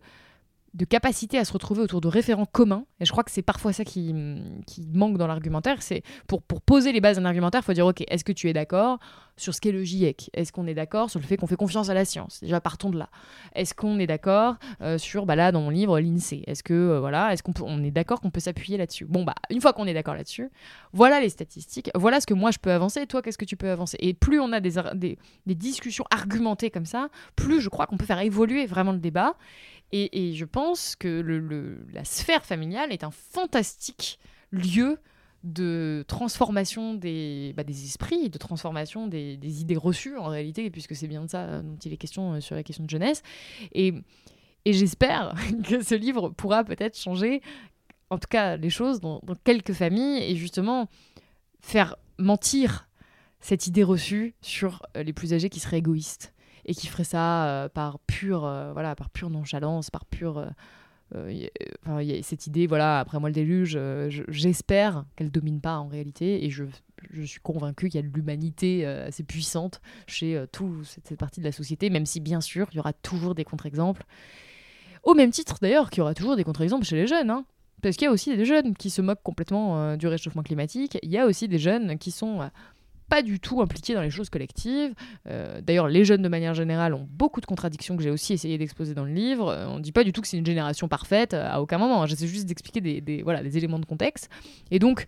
de capacité à se retrouver autour de référents communs, et je crois que c'est parfois ça qui, qui manque dans l'argumentaire, c'est pour, pour poser les bases d'un argumentaire, il faut dire, ok, est-ce que tu es d'accord? Sur ce qu'est le GIEC. Est-ce qu'on est d'accord sur le fait qu'on fait confiance à la science? Déjà, partons de là. Est-ce qu'on est d'accord euh, sur, bah là, dans mon livre, l'INSEE? Est-ce que, euh, voilà, est-ce qu'on on est d'accord qu'on peut s'appuyer là-dessus? Bon, bah, une fois qu'on est d'accord là-dessus, voilà les statistiques, voilà ce que moi je peux avancer, toi, qu'est-ce que tu peux avancer? Et plus on a des, des, discussions argumentées comme ça, plus je crois qu'on peut faire évoluer vraiment le débat. Et, et je pense que la sphère familiale est un fantastique lieu de transformation des, bah, des esprits, de transformation des, idées reçues en réalité, puisque c'est bien de ça dont il est question euh, sur la question de jeunesse. Et, et j'espère que ce livre pourra peut-être changer, en tout cas, les choses dans, quelques familles et justement faire mentir cette idée reçue sur euh, les plus âgés qui seraient égoïstes et qui feraient ça euh, par pure, euh, voilà, par pure nonchalance, par pure euh, enfin, y a cette idée, voilà, après moi le déluge, euh, j'espère qu'elle domine pas en réalité, et je, suis convaincue qu'il y a de l'humanité euh, assez puissante chez euh, toute cette, partie de la société, même si bien sûr il y aura toujours des contre-exemples. Au même titre d'ailleurs qu'il y aura toujours des contre-exemples chez les jeunes, hein, parce qu'il y a aussi des jeunes qui se moquent complètement euh, du réchauffement climatique, il y a aussi des jeunes qui sont pas du tout impliqués dans les choses collectives. Euh, D'ailleurs, les jeunes de manière générale ont beaucoup de contradictions que j'ai aussi essayé d'exposer dans le livre. Euh, on ne dit pas du tout que c'est une génération parfaite euh, à aucun moment. J'essaie juste d'expliquer des, des, voilà, des éléments de contexte. Et donc,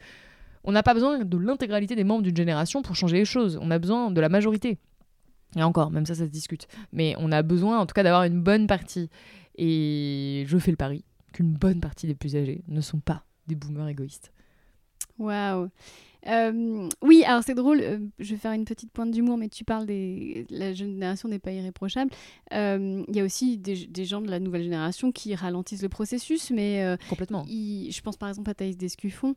on n'a pas besoin de l'intégralité des membres d'une génération pour changer les choses. On a besoin de la majorité. Et encore, même ça, ça se discute. Mais on a besoin, en tout cas, d'avoir une bonne partie. Et je fais le pari qu'une bonne partie des plus âgés ne sont pas des boomers égoïstes. Waouh euh, oui, alors c'est drôle, euh, je vais faire une petite pointe d'humour, mais tu parles des. La jeune génération n'est pas irréprochable. Il euh, y a aussi des, des, gens de la nouvelle génération qui ralentissent le processus, mais. Complètement. Je pense par exemple à Thaïs Descuffon.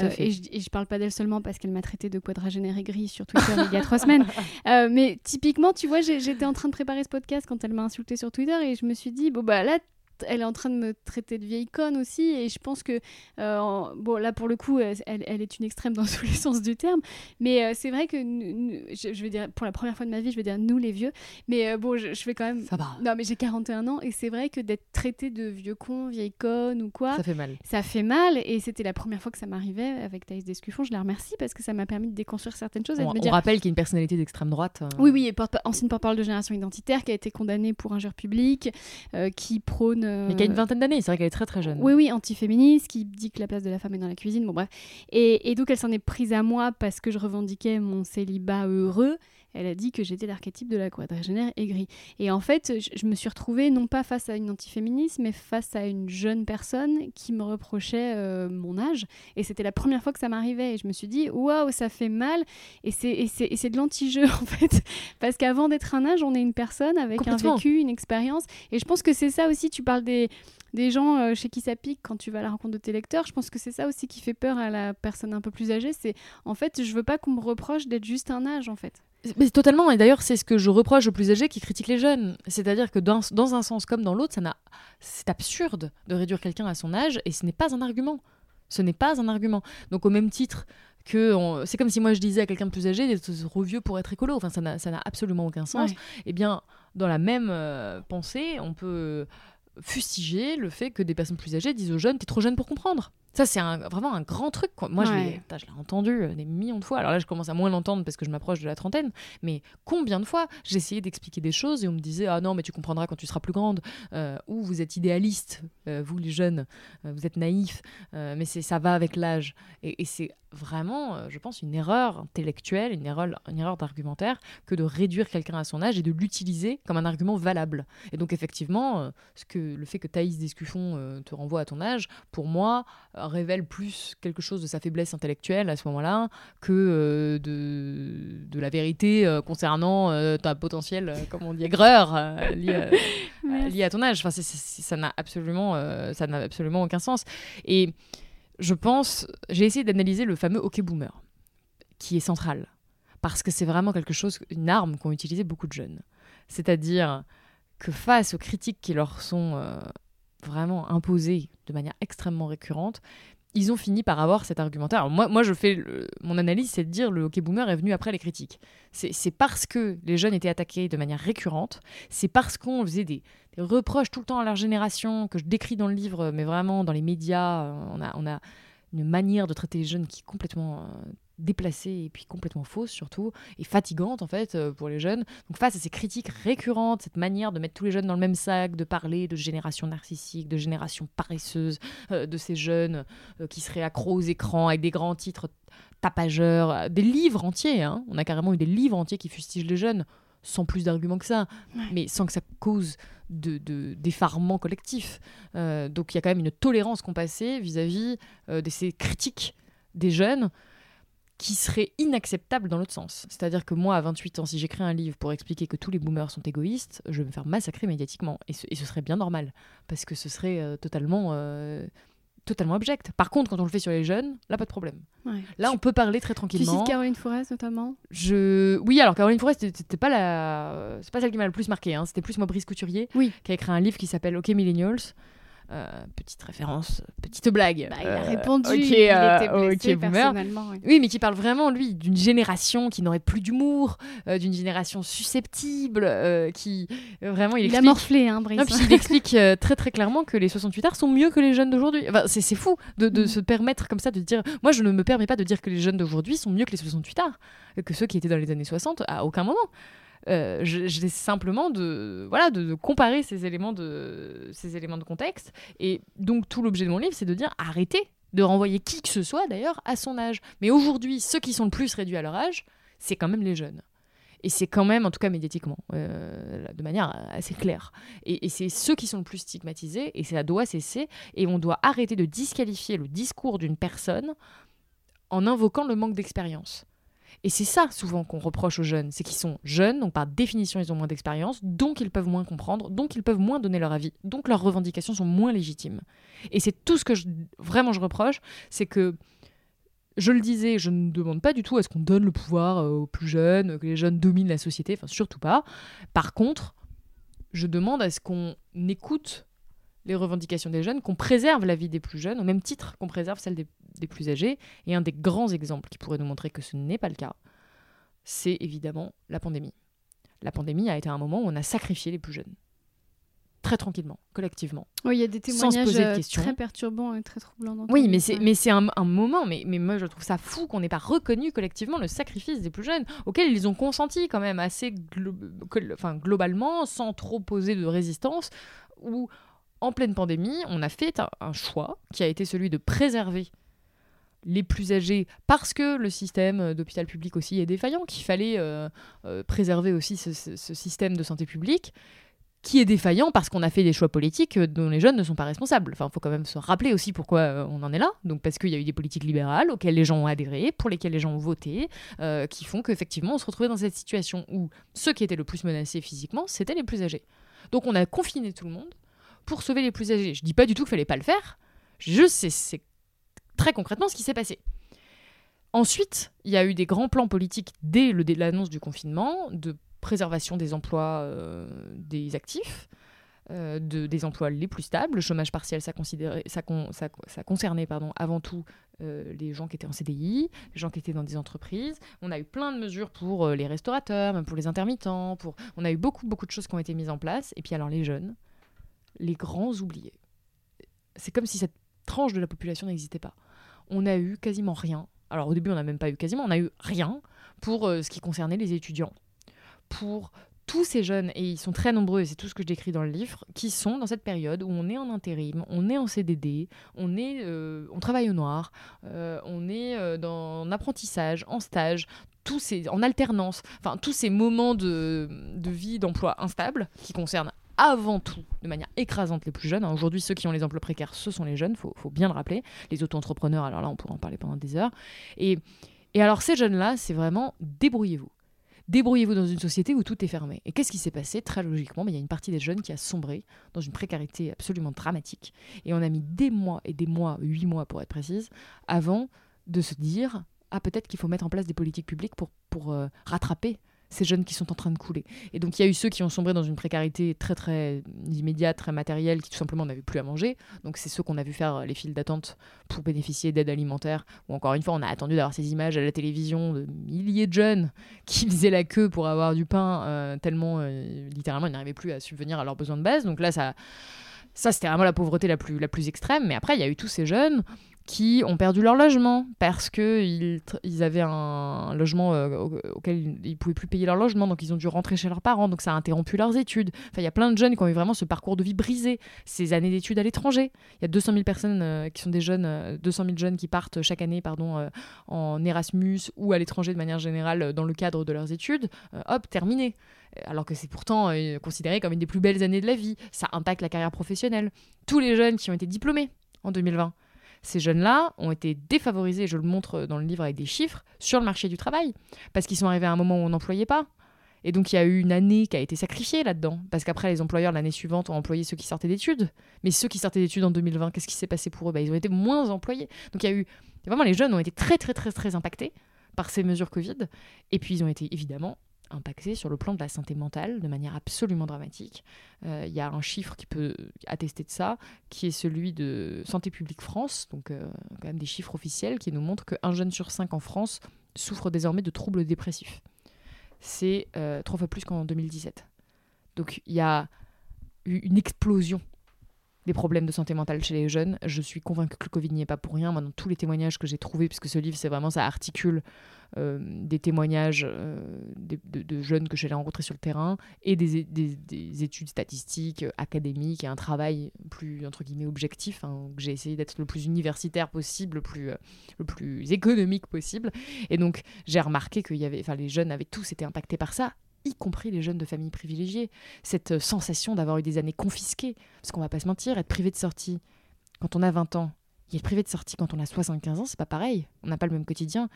Euh, et, je, et je parle pas d'elle seulement parce qu'elle m'a traité de quadragénaire aigri sur Twitter il y a trois semaines. Euh, mais typiquement, tu vois, j'étais en train de préparer ce podcast quand elle m'a insulté sur Twitter et je me suis dit, bon, bah là, elle est en train de me traiter de vieille conne aussi et je pense que euh, bon là pour le coup elle, elle, est une extrême dans tous les sens du terme mais euh, c'est vrai que je, je, vais dire pour la première fois de ma vie je vais dire nous les vieux mais euh, bon je, je, vais quand même ça va. Non mais j'ai 41 ans et c'est vrai que d'être traité de vieux con vieille conne ou quoi ça fait mal. ça fait mal et c'était la première fois que ça m'arrivait avec Thaïs Descuffon je la remercie parce que ça m'a permis de déconstruire certaines choses on, me on rappelle qu'il y a une personnalité d'extrême droite oui oui et porte, ancienne porte-parole de génération identitaire qui a été condamnée pour injure publique qui prône mais qui a une vingtaine d'années, c'est vrai qu'elle est très très jeune. Oui, oui, antiféministe, qui dit que la place de la femme est dans la cuisine, bon bref. Et, et donc elle s'en est prise à moi parce que je revendiquais mon célibat heureux. Elle a dit que j'étais l'archétype de la quadragénaire aigrie. Et en fait, je, je, me suis retrouvée non pas face à une antiféministe, mais face à une jeune personne qui me reprochait euh, mon âge. Et c'était la première fois que ça m'arrivait. Et je me suis dit, waouh, ça fait mal. Et c'est de l'anti-jeu, en fait. Parce qu'avant d'être un âge, on est une personne avec un vécu, une expérience. Et je pense que c'est ça aussi, tu parles des, des gens euh, chez qui ça pique quand tu vas à la rencontre de tes lecteurs. Je pense que c'est ça aussi qui fait peur à la personne un peu plus âgée. C'est en fait, je veux pas qu'on me reproche d'être juste un âge, en fait. Mais totalement, et d'ailleurs c'est ce que je reproche aux plus âgés qui critiquent les jeunes. C'est-à-dire que dans, dans, un sens comme dans l'autre, c'est absurde de réduire quelqu'un à son âge et ce n'est pas un argument. Ce n'est pas un argument. Donc au même titre que c'est comme si moi je disais à quelqu'un de plus âgé d'être trop vieux pour être écolo. Enfin ça n'a absolument aucun sens. Ouais. Et eh bien dans la même euh, pensée, on peut fustiger le fait que des personnes plus âgées disent aux jeunes t'es trop jeune pour comprendre. Ça, c'est vraiment un grand truc. Quoi. Moi, ouais. je l'ai entendu euh, des millions de fois. Alors là, je commence à moins l'entendre parce que je m'approche de la trentaine. Mais combien de fois j'ai essayé d'expliquer des choses et on me disait Ah non, mais tu comprendras quand tu seras plus grande. Euh, ou vous êtes idéaliste, euh, vous les jeunes, euh, vous êtes naïfs. Mais ça va avec l'âge. Et, et c'est vraiment, euh, je pense, une erreur intellectuelle, une erreur, une erreur d'argumentaire que de réduire quelqu'un à son âge et de l'utiliser comme un argument valable. Et donc, effectivement, ce que, le fait que Thaïs Descuffon te renvoie à ton âge, pour moi, révèle plus quelque chose de sa faiblesse intellectuelle à ce moment-là que euh, de, de la vérité euh, concernant euh, ta potentielle, comme on dit, aigreur liée, liée, à ton âge. Enfin, c est, c est, ça n'a absolument, ça n'a absolument aucun sens. Et je pense, j'ai essayé d'analyser le fameux hockey boomer, qui est central, parce que c'est vraiment quelque chose, une arme qu'ont utilisé beaucoup de jeunes. C'est-à-dire que face aux critiques qui leur sont vraiment imposées de manière extrêmement récurrente, ils ont fini par avoir cet argumentaire. Alors moi, moi, je fais mon analyse, c'est de dire le hockey boomer est venu après les critiques. C'est parce que les jeunes étaient attaqués de manière récurrente, c'est parce qu'on faisait des, des, reproches tout le temps à leur génération que je décris dans le livre, mais vraiment dans les médias, on a, on a une manière de traiter les jeunes qui est complètement euh, déplacée et puis complètement fausse surtout, et fatigante en fait euh, pour les jeunes. Donc face à ces critiques récurrentes, cette manière de mettre tous les jeunes dans le même sac, de parler de génération narcissique, de génération paresseuse, euh, de ces jeunes euh, qui seraient accros aux écrans avec des grands titres tapageurs, des livres entiers, hein. on a carrément eu des livres entiers qui fustigent les jeunes, sans plus d'arguments que ça, mais sans que ça cause de, d'effarement collectif. donc il y a quand même une tolérance qu'on passait vis-à-vis de ces critiques des jeunes qui serait inacceptable dans l'autre sens. C'est-à-dire que moi, à 28 ans, si j'écris un livre pour expliquer que tous les boomers sont égoïstes, je vais me faire massacrer médiatiquement. Et ce, serait bien normal, parce que ce serait euh, totalement, euh, totalement abject. Par contre, quand on le fait sur les jeunes, là, pas de problème. Là, on peut parler très tranquillement. Tu cites Caroline Forest, notamment? Je... Oui, alors Caroline Forest, c'était pas, la... c'est pas celle qui m'a le plus marqué. Hein. C'était plus moi, Brice Couturier, oui. qui a écrit un livre qui s'appelle OK Millennials. Euh, petite référence, petite blague. Bah, il a euh, répondu, il était euh, blessé personnellement. Oui. mais qui parle vraiment, lui, d'une génération qui n'aurait plus d'humour, d'une génération susceptible, qui vraiment... Il, il explique... a morflé, hein, Brice. il explique très très clairement que les 68 arts sont mieux que les jeunes d'aujourd'hui. Enfin, c'est fou de, de mm. se permettre comme ça de dire... Moi, je ne me permets pas de dire que les jeunes d'aujourd'hui sont mieux que les 68 arts, que ceux qui étaient dans les années 60, à aucun moment. Euh, J'essaie simplement de, voilà, de, comparer ces éléments de, ces éléments de contexte. Et donc, tout l'objet de mon livre, c'est de dire arrêtez de renvoyer qui que ce soit, d'ailleurs, à son âge. Mais aujourd'hui, ceux qui sont le plus réduits à leur âge, c'est quand même les jeunes. Et c'est quand même, en tout cas médiatiquement, euh, de manière assez claire. Et, et c'est ceux qui sont le plus stigmatisés, et ça doit cesser. Et on doit arrêter de disqualifier le discours d'une personne en invoquant le manque d'expérience. Et c'est ça souvent qu'on reproche aux jeunes, c'est qu'ils sont jeunes, donc par définition ils ont moins d'expérience, donc ils peuvent moins comprendre, donc ils peuvent moins donner leur avis, donc leurs revendications sont moins légitimes. Et c'est tout ce que vraiment je reproche, c'est que je le disais, je ne demande pas du tout à ce qu'on donne le pouvoir euh, aux plus jeunes, que les jeunes dominent la société, enfin surtout pas. Par contre, je demande à ce qu'on écoute les revendications des jeunes, qu'on préserve la vie des plus jeunes, au même titre qu'on préserve celle des, plus âgés. Et un des grands exemples qui pourrait nous montrer que ce n'est pas le cas, c'est évidemment la pandémie. La pandémie a été un moment où on a sacrifié les plus jeunes. Très tranquillement, collectivement. Oui, il y a des témoignages euh, très perturbants et très troublants. Oui, mais c'est, mais c'est un, moment, mais, mais moi je trouve ça fou qu'on n'ait pas reconnu collectivement le sacrifice des plus jeunes, auquel ils ont consenti quand même assez enfin, globalement, sans trop poser de résistance, ou en pleine pandémie, on a fait un, choix qui a été celui de préserver les plus âgés parce que le système d'hôpital public aussi est défaillant, qu'il fallait euh, euh, préserver aussi ce, système de santé publique qui est défaillant parce qu'on a fait des choix politiques dont les jeunes ne sont pas responsables. Enfin, il faut quand même se rappeler aussi pourquoi euh, on en est là. Donc, parce qu'il y a eu des politiques libérales auxquelles les gens ont adhéré, pour lesquelles les gens ont voté, qui font qu'effectivement, on se retrouvait dans cette situation où ceux qui étaient le plus menacés physiquement, c'était les plus âgés. Donc, on a confiné tout le monde pour sauver les plus âgés. Je dis pas du tout qu'il fallait pas le faire. Juste, c'est très concrètement ce qui s'est passé. Ensuite, il y a eu des grands plans politiques dès l'annonce du confinement de préservation des emplois euh, des actifs, euh, de, des emplois les plus stables. Le chômage partiel, ça, concernait avant tout euh, les gens qui étaient en CDI, les gens qui étaient dans des entreprises. On a eu plein de mesures pour les restaurateurs, même pour les intermittents. On a eu beaucoup, beaucoup de choses qui ont été mises en place. Et puis alors les jeunes, les grands oubliés. C'est comme si cette tranche de la population n'existait pas. On a eu quasiment rien. Alors au début, on n'a même pas eu quasiment, on a eu rien pour euh, ce qui concernait les étudiants. Pour tous ces jeunes, et ils sont très nombreux, et c'est tout ce que je décris dans le livre, qui sont dans cette période où on est en intérim, on est en CDD, on, est, euh, on travaille au noir, euh, on est dans en apprentissage, en stage, tous ces, en alternance, enfin tous ces moments de, de vie, d'emploi instable qui concernent avant tout, de manière écrasante, les plus jeunes. Aujourd'hui, ceux qui ont les emplois précaires, ce sont les jeunes, faut, faut bien le rappeler. Les auto-entrepreneurs, alors là, on pourrait en parler pendant des heures. Et, alors, ces jeunes-là, c'est vraiment débrouillez-vous. Débrouillez-vous dans une société où tout est fermé. Et qu'est-ce qui s'est passé Très logiquement, il y a une partie des jeunes qui a sombré dans une précarité absolument dramatique. Et on a mis des mois et des mois, huit mois pour être précise, avant de se dire ah peut-être qu'il faut mettre en place des politiques publiques pour, pour euh, rattraper ces jeunes qui sont en train de couler. Et donc il y a eu ceux qui ont sombré dans une précarité très très immédiate, très matérielle, qui tout simplement n'avaient plus à manger. Donc c'est ceux qu'on a vu faire les files d'attente pour bénéficier d'aide alimentaire. Ou encore une fois, on a attendu d'avoir ces images à la télévision de milliers de jeunes qui faisaient la queue pour avoir du pain, euh, tellement euh, littéralement ils n'arrivaient plus à subvenir à leurs besoins de base. Donc là, ça, ça c'était vraiment la pauvreté la plus, la plus extrême. Mais après, il y a eu tous ces jeunes qui ont perdu leur logement parce qu'ils ils avaient un logement euh, auquel ils ne pouvaient plus payer leur logement, donc ils ont dû rentrer chez leurs parents, donc ça a interrompu leurs études. Enfin, il y a plein de jeunes qui ont eu vraiment ce parcours de vie brisé, ces années d'études à l'étranger. Il y a 200 000 personnes euh, qui sont des jeunes, 200 000 jeunes qui partent chaque année pardon, en Erasmus ou à l'étranger de manière générale dans le cadre de leurs études. hop, terminé alors que c'est pourtant considéré comme une des plus belles années de la vie. Ça impacte la carrière professionnelle. Tous les jeunes qui ont été diplômés en 2020, ces jeunes-là ont été défavorisés, je le montre dans le livre avec des chiffres, sur le marché du travail, parce qu'ils sont arrivés à un moment où on n'employait pas. Et donc il y a eu une année qui a été sacrifiée là-dedans, parce qu'après les employeurs l'année suivante ont employé ceux qui sortaient d'études. Mais ceux qui sortaient d'études en 2020, qu'est-ce qui s'est passé pour eux? Bah, Ils ont été moins employés. Donc il y a eu... Vraiment les jeunes ont été très très très très impactés par ces mesures Covid. Et puis ils ont été évidemment impacté sur le plan de la santé mentale de manière absolument dramatique. Euh, il y a un chiffre qui peut attester de ça, qui est celui de Santé publique France, donc euh, quand même des chiffres officiels qui nous montrent qu'un jeune sur cinq en France souffre désormais de troubles dépressifs. C'est euh, trois fois plus qu'en 2017. Donc il y a eu une explosion des problèmes de santé mentale chez les jeunes. Je suis convaincue que le Covid n'y est pas pour rien. Moi, dans tous les témoignages que j'ai trouvés, puisque ce livre, c'est vraiment, ça articule euh, des témoignages euh, de, jeunes que j'ai rencontrés sur le terrain et des, études statistiques, euh, académiques et un travail plus, entre guillemets, objectif. Hein, j'ai essayé d'être le plus universitaire possible, le plus, le plus économique possible. Et donc, j'ai remarqué que y avait, les jeunes avaient tous été impactés par ça y compris les jeunes de familles privilégiées. Cette euh, sensation d'avoir eu des années confisquées, parce qu'on va pas se mentir, être privé de sortie quand on a 20 ans, et être privé de sortie quand on a 75 ans, c'est pas pareil. On n'a pas le même quotidien.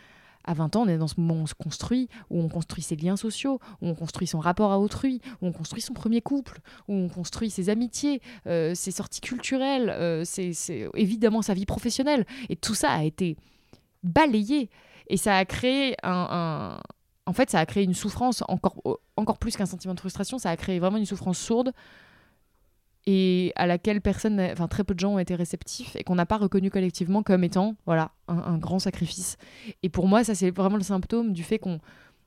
À 20 ans, on est dans ce moment où on se construit, où on construit ses liens sociaux, où on construit son rapport à autrui, où on construit son premier couple, où on construit ses amitiés, euh, ses sorties culturelles, euh, évidemment sa vie professionnelle. Et tout ça a été balayé. Et ça a créé un, en fait, ça a créé une souffrance encore, encore plus qu'un sentiment de frustration. Ça a créé vraiment une souffrance sourde et à laquelle personne, enfin très peu de gens ont été réceptifs et qu'on n'a pas reconnu collectivement comme étant, voilà, un, grand sacrifice. Et pour moi, ça c'est vraiment le symptôme du fait qu'on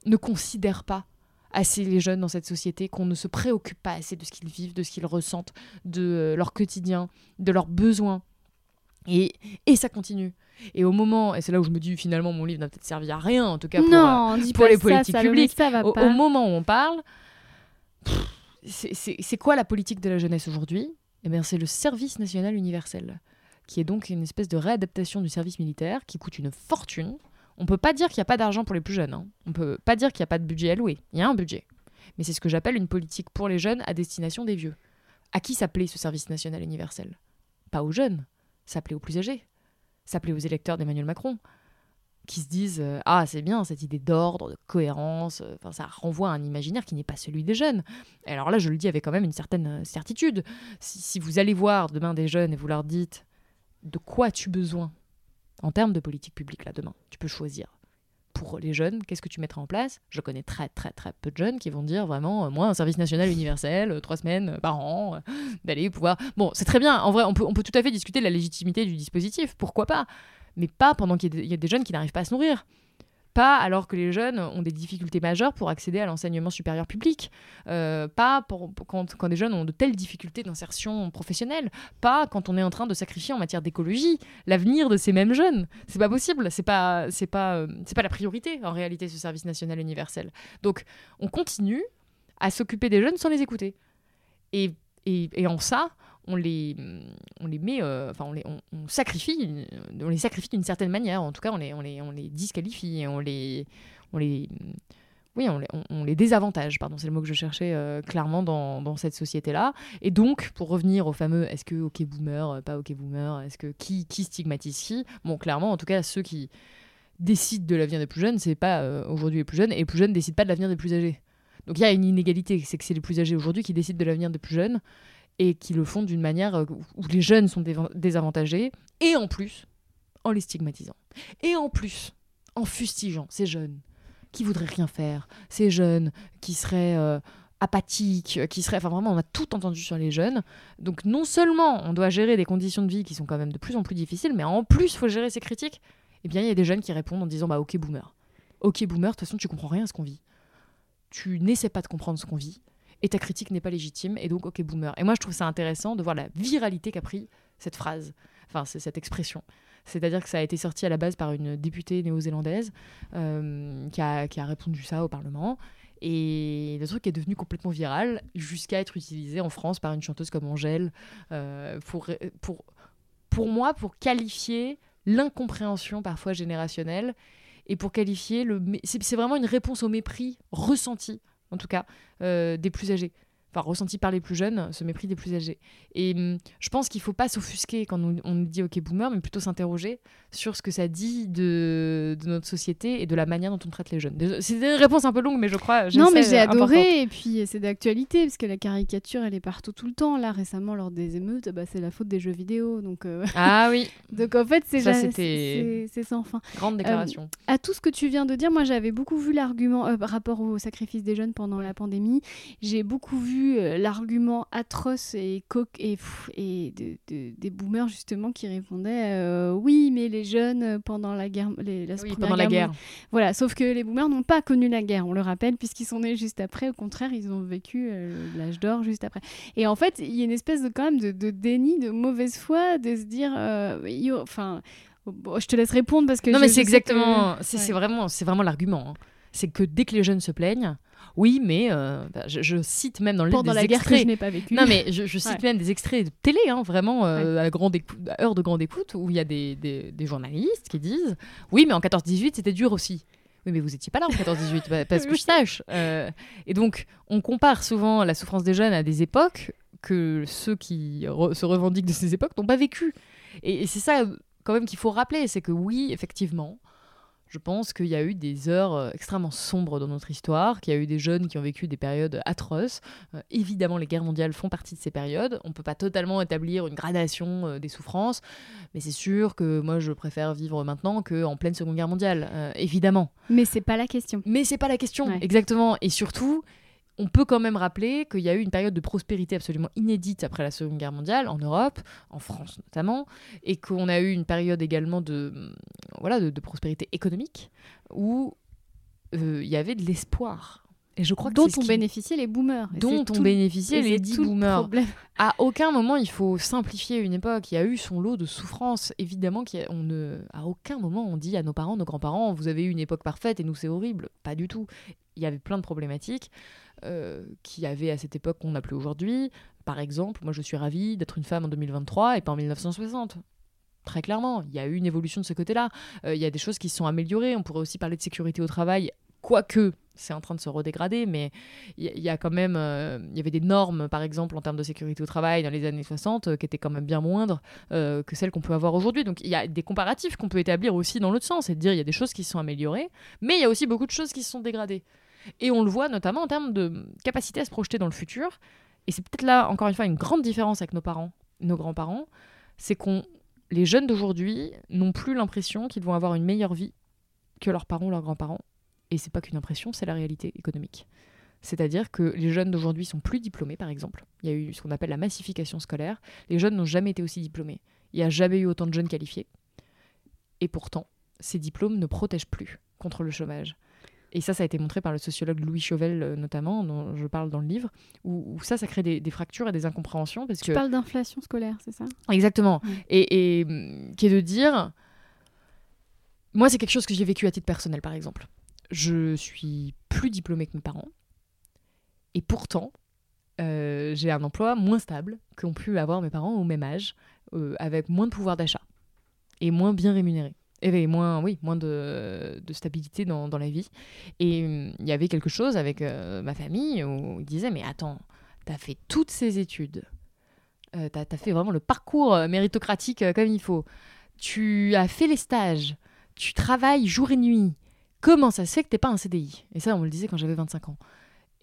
ne considère pas assez les jeunes dans cette société, qu'on ne se préoccupe pas assez de ce qu'ils vivent, de ce qu'ils ressentent, de euh, leur quotidien, de leurs besoins. Et, et ça continue. Et au moment, et c'est là où je me dis finalement mon livre n'a peut-être servi à rien, en tout cas pour, euh, pour les politiques publiques. au, moment où on parle, c'est quoi la politique de la jeunesse aujourd'hui? Eh bien, c'est le service national universel, qui est donc une espèce de réadaptation du service militaire qui coûte une fortune. On peut pas dire qu'il n'y a pas d'argent pour les plus jeunes. Hein. On peut pas dire qu'il n'y a pas de budget alloué. Il y a un budget. Mais c'est ce que j'appelle une politique pour les jeunes à destination des vieux. À qui s'appelait ce service national universel? Pas aux jeunes, s'appelait aux plus âgés s'appeler aux électeurs d'Emmanuel Macron, qui se disent euh, Ah, c'est bien cette idée d'ordre, de cohérence, euh, ça renvoie à un imaginaire qui n'est pas celui des jeunes. Et alors là, je le dis avec quand même une certaine euh, certitude. Si, vous allez voir demain des jeunes et vous leur dites De quoi as-tu besoin en termes de politique publique là demain? Tu peux choisir. Pour les jeunes, qu'est-ce que tu mettras en place? Je connais très très très peu de jeunes qui vont dire vraiment, moi, un service national universel, trois semaines par an, d'aller pouvoir... Bon, c'est très bien, en vrai, on peut, on peut tout à fait discuter de la légitimité du dispositif, pourquoi pas? Mais pas pendant qu'il y, a des jeunes qui n'arrivent pas à se nourrir. Pas alors que les jeunes ont des difficultés majeures pour accéder à l'enseignement supérieur public. Euh, pas quand, des jeunes ont de telles difficultés d'insertion professionnelle. Pas quand on est en train de sacrifier en matière d'écologie l'avenir de ces mêmes jeunes. C'est pas possible. C'est pas, c'est pas, euh, c'est pas la priorité en réalité ce service national universel. Donc on continue à s'occuper des jeunes sans les écouter. Et, et en ça, on les, on les met, euh, enfin on les, on, sacrifie, on les sacrifie d'une certaine manière. En tout cas, on les, on les, on les disqualifie, on les, on les, oui, on les, désavantage, pardon, c'est le mot que je cherchais euh, clairement dans, dans cette société-là. Et donc, pour revenir au fameux, est-ce que ok boomer, euh, pas ok boomer, est-ce que qui, qui stigmatise qui? Bon, clairement, en tout cas, ceux qui décident de l'avenir des plus jeunes, c'est pas aujourd'hui les plus jeunes, et les plus jeunes décident pas de l'avenir des plus âgés. Donc il y a une inégalité, c'est que c'est les plus âgés aujourd'hui qui décident de l'avenir des plus jeunes, et qui le font d'une manière euh, où les jeunes sont désavantagés, et en plus, en les stigmatisant. Et en plus, en fustigeant ces jeunes qui voudraient rien faire, ces jeunes qui seraient euh, apathiques, qui seraient... Enfin vraiment, on a tout entendu sur les jeunes. Donc non seulement on doit gérer des conditions de vie qui sont quand même de plus en plus difficiles, mais en plus, il faut gérer ces critiques. Eh bien, il y a des jeunes qui répondent en disant, bah ok boomer. Ok boomer, de toute façon, tu comprends rien à ce qu'on vit. Tu n'essaies pas de comprendre ce qu'on vit et ta critique n'est pas légitime, et donc ok boomer. Et moi je trouve ça intéressant de voir la viralité qu'a pris cette phrase, enfin cette expression. C'est-à-dire que ça a été sorti à la base par une députée néo-zélandaise euh, qui, a, qui a répondu ça au Parlement. Et le truc est devenu complètement viral jusqu'à être utilisé en France par une chanteuse comme Angèle euh, pour, pour, pour moi, pour qualifier l'incompréhension parfois générationnelle et pour qualifier le. C'est vraiment une réponse au mépris ressenti, en tout cas, euh, des plus âgés enfin ressenti par les plus jeunes, ce mépris des plus âgés. Et hum, je pense qu'il ne faut pas s'offusquer quand on, on, dit OK boomer, mais plutôt s'interroger sur ce que ça dit de, de, notre société et de la manière dont on traite les jeunes. C'est une réponse un peu longue, mais je crois. Non, mais j'ai adoré, et puis c'est d'actualité, parce que la caricature, elle est partout tout le temps. Là, récemment, lors des émeutes, bah, c'est la faute des jeux vidéo. Donc, euh, Ah oui. donc en fait, c'est c'est sans fin. Grande déclaration. Euh, à tout ce que tu viens de dire, moi j'avais beaucoup vu l'argument euh, rapport au sacrifice des jeunes pendant la pandémie. J'ai beaucoup vu euh, l'argument atroce et coq et, et de, des boomers justement qui répondaient euh, oui mais les jeunes euh, pendant la guerre les, la, pendant la guerre. voilà sauf que les boomers n'ont pas connu la guerre on le rappelle puisqu'ils sont nés juste après au contraire ils ont vécu l'âge d'or juste après. Et en fait il y a une espèce de quand même de, déni de mauvaise foi de se dire enfin je te laisse répondre parce que non mais c'est exactement c'est vraiment c'est vraiment l'argument hein. c'est que dès que les jeunes se plaignent oui, mais euh, bah, je, cite même dans le livre des la extraits. guerre que je n'ai pas vécu. Non, mais je, cite même des extraits de télé, hein, vraiment euh, à, grande heure de grande écoute, où il y a des, des, journalistes qui disent Oui, mais en 14-18, c'était dur aussi. Oui, mais vous n'étiez pas là en 14-18, bah, parce que je sache. Euh, et donc, on compare souvent la souffrance des jeunes à des époques que ceux qui se revendiquent de ces époques n'ont pas vécu. et c'est ça, quand même, qu'il faut rappeler c'est que oui, effectivement, je pense qu'il y a eu des heures euh, extrêmement sombres dans notre histoire, qu'il y a eu des jeunes qui ont vécu des périodes atroces. Euh, évidemment, les guerres mondiales font partie de ces périodes. On ne peut pas totalement établir une gradation euh, des souffrances, mais c'est sûr que moi, je préfère vivre maintenant qu'en pleine Seconde Guerre mondiale, évidemment. Mais c'est pas la question. Mais c'est pas la question, exactement. Et surtout, on peut quand même rappeler qu'il y a eu une période de prospérité absolument inédite après la Seconde Guerre mondiale, en Europe, en France notamment, et qu'on a eu une période également de, voilà, de, prospérité économique où euh, il y avait de l'espoir. Et je crois dont ont bénéficié les boomers. Dont ont bénéficié les dix boomers. À aucun moment il faut simplifier une époque. Il y a eu son lot de souffrances. Évidemment qu'on ne, à aucun moment on dit à nos parents, nos grands-parents, vous avez eu une époque parfaite et nous c'est horrible. Pas du tout. Il y avait plein de problématiques. Euh, qui avait à cette époque qu'on n'a plus aujourd'hui. Par exemple, moi je suis ravie d'être une femme en 2023 et pas en 1960. Très clairement, il y a eu une évolution de ce côté-là. Euh, il y a des choses qui se sont améliorées. On pourrait aussi parler de sécurité au travail, quoique c'est en train de se redégrader, mais il y, a quand même, euh, il y avait des normes, par exemple, en termes de sécurité au travail dans les années 60, qui étaient quand même bien moindres que celles qu'on peut avoir aujourd'hui. Donc il y a des comparatifs qu'on peut établir aussi dans l'autre sens et dire il y a des choses qui se sont améliorées, mais il y a aussi beaucoup de choses qui se sont dégradées. Et on le voit notamment en termes de capacité à se projeter dans le futur. Et c'est peut-être là, encore une fois, une grande différence avec nos parents, nos grands-parents. C'est qu'on, les jeunes d'aujourd'hui n'ont plus l'impression qu'ils vont avoir une meilleure vie que leurs parents ou leurs grands-parents. Et c'est pas qu'une impression, c'est la réalité économique. C'est-à-dire que les jeunes d'aujourd'hui sont plus diplômés, par exemple. Il y a eu ce qu'on appelle la massification scolaire. Les jeunes n'ont jamais été aussi diplômés. Il n'y a jamais eu autant de jeunes qualifiés. Et pourtant, ces diplômes ne protègent plus contre le chômage. Et ça, ça a été montré par le sociologue Louis Chauvel, euh, notamment, dont je parle dans le livre, où, ça, ça crée des, fractures et des incompréhensions. Parce tu que... parles d'inflation scolaire, c'est ça? Exactement. Et, mm, qui est de dire. Moi, c'est quelque chose que j'ai vécu à titre personnel, par exemple. Je suis plus diplômée que mes parents. Et pourtant, euh, j'ai un emploi moins stable qu'ont pu avoir mes parents au même âge, euh, avec moins de pouvoir d'achat et moins bien rémunéré et ben, moins, oui, moins de, de stabilité dans, dans, la vie. Et hum, il y avait quelque chose avec euh, ma famille où ils disaient Mais attends, t'as fait toutes ces études, euh, t'as as fait vraiment le parcours euh, méritocratique comme il faut, tu as fait les stages, tu travailles jour et nuit. Comment ça se fait que t'es pas un CDI Et ça, on me le disait quand j'avais 25 ans.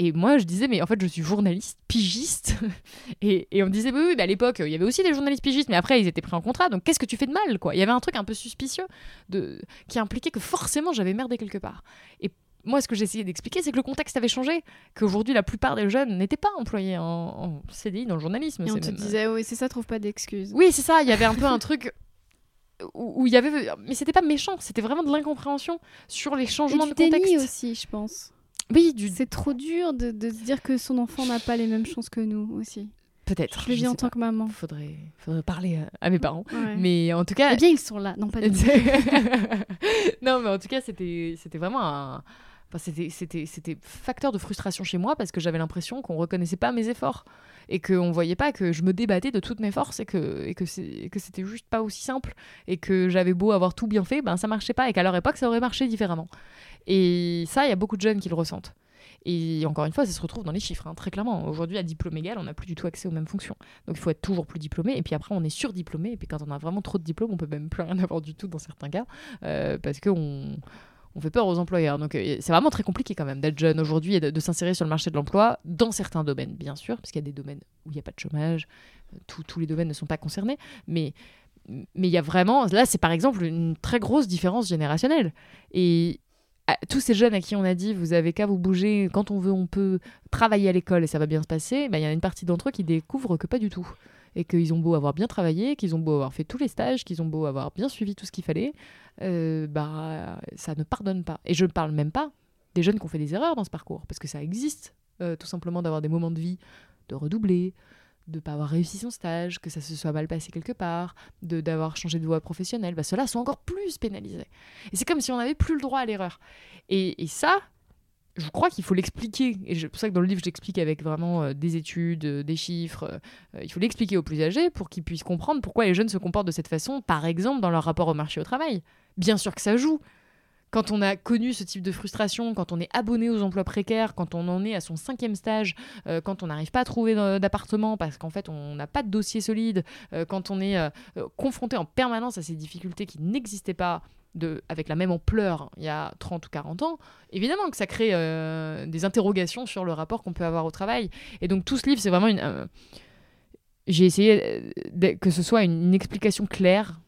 Et moi, je disais, mais en fait, je suis journaliste, pigiste. et, et, on me disait, oui, oui, à l'époque, il y avait aussi des journalistes pigistes, mais après, ils étaient pris en contrat. Donc, qu'est-ce que tu fais de mal, quoi? Il y avait un truc un peu suspicieux de... qui impliquait que forcément, j'avais merdé quelque part. Et moi, ce que j'essayais d'expliquer, c'est que le contexte avait changé, qu'aujourd'hui, la plupart des jeunes n'étaient pas employés en, CDI dans le journalisme. Et on te disait, oui, c'est ça, trouve pas d'excuses. Oui, c'est ça. Il y avait un peu un truc où, il y avait, mais c'était pas méchant, c'était vraiment de l'incompréhension sur les changements Et de contexte. aussi, je pense. Oui, du... C'est trop dur de, de se dire que son enfant n'a pas les mêmes chances que nous aussi. peut-être. Je le dis en tant pas. que maman. Faudrait, faudrait parler à, à mes parents. Ouais. Mais en tout cas, Eh bien, ils sont là. Non, pas du tout. non, mais en tout cas, c'était c'était vraiment un. Enfin, c'était, facteur de frustration chez moi parce que j'avais l'impression qu'on reconnaissait pas mes efforts et qu'on voyait pas que je me débattais de toutes mes forces et que, et que, c'était juste pas aussi simple et que j'avais beau avoir tout bien fait, ben ça marchait pas et qu'à leur époque ça aurait marché différemment. Et ça, il y a beaucoup de jeunes qui le ressentent. Et encore une fois, ça se retrouve dans les chiffres, hein, très clairement. Aujourd'hui, à diplôme égal, on n'a plus du tout accès aux mêmes fonctions. Donc il faut être toujours plus diplômé. Et puis après, on est surdiplômé. Et puis quand on a vraiment trop de diplômes, on peut même plus rien avoir du tout dans certains cas. euh, parce qu'on on fait peur aux employeurs. Donc euh, c'est vraiment très compliqué quand même d'être jeune aujourd'hui et de, s'insérer sur le marché de l'emploi dans certains domaines, bien sûr, parce qu'il y a des domaines où il n'y a pas de chômage. euh, tous- les domaines ne sont pas concernés. Mais il y a vraiment, là, c'est par exemple une très grosse différence générationnelle. Et à- tous ces jeunes à qui on a dit, vous avez qu'à vous bouger, quand on veut, on peut travailler à l'école et ça va bien se passer, bah, il y a une partie d'entre eux qui découvrent que pas du tout. Et qu'ils ont beau avoir bien travaillé, qu'ils ont beau avoir fait tous les stages, qu'ils ont beau avoir bien suivi tout ce qu'il fallait, euh, bah, ça ne pardonne pas. Et je ne parle même pas des jeunes qui ont fait des erreurs dans ce parcours, parce que ça existe, euh, tout simplement d'avoir des moments de vie, de redoubler, de ne pas avoir réussi son stage, que ça se soit mal passé quelque part, de d'avoir changé de voie professionnelle, bah, ceux-là sont encore plus pénalisés. Et c'est comme si on n'avait plus le droit à l'erreur. Et, et ça, je crois qu'il faut l'expliquer. Et c'est pour ça que dans le livre, j'explique avec vraiment euh, des études, euh, des chiffres. euh, il faut l'expliquer aux plus âgés pour qu'ils puissent comprendre pourquoi les jeunes se comportent de cette façon, par exemple dans leur rapport au marché au travail. Bien sûr que ça joue. Quand on a connu ce type de frustration, quand on est abonné aux emplois précaires, quand on en est à son cinquième stage, quand on n'arrive pas à trouver d'appartement parce qu'en fait on n'a pas de dossier solide, quand on est confronté en permanence à ces difficultés qui n'existaient pas avec la même ampleur il y a 30 ou 40 ans, évidemment que ça crée euh, des interrogations sur le rapport qu'on peut avoir au travail. Et donc tout ce livre, c'est vraiment une... euh, J'ai essayé euh, que ce soit une, explication claire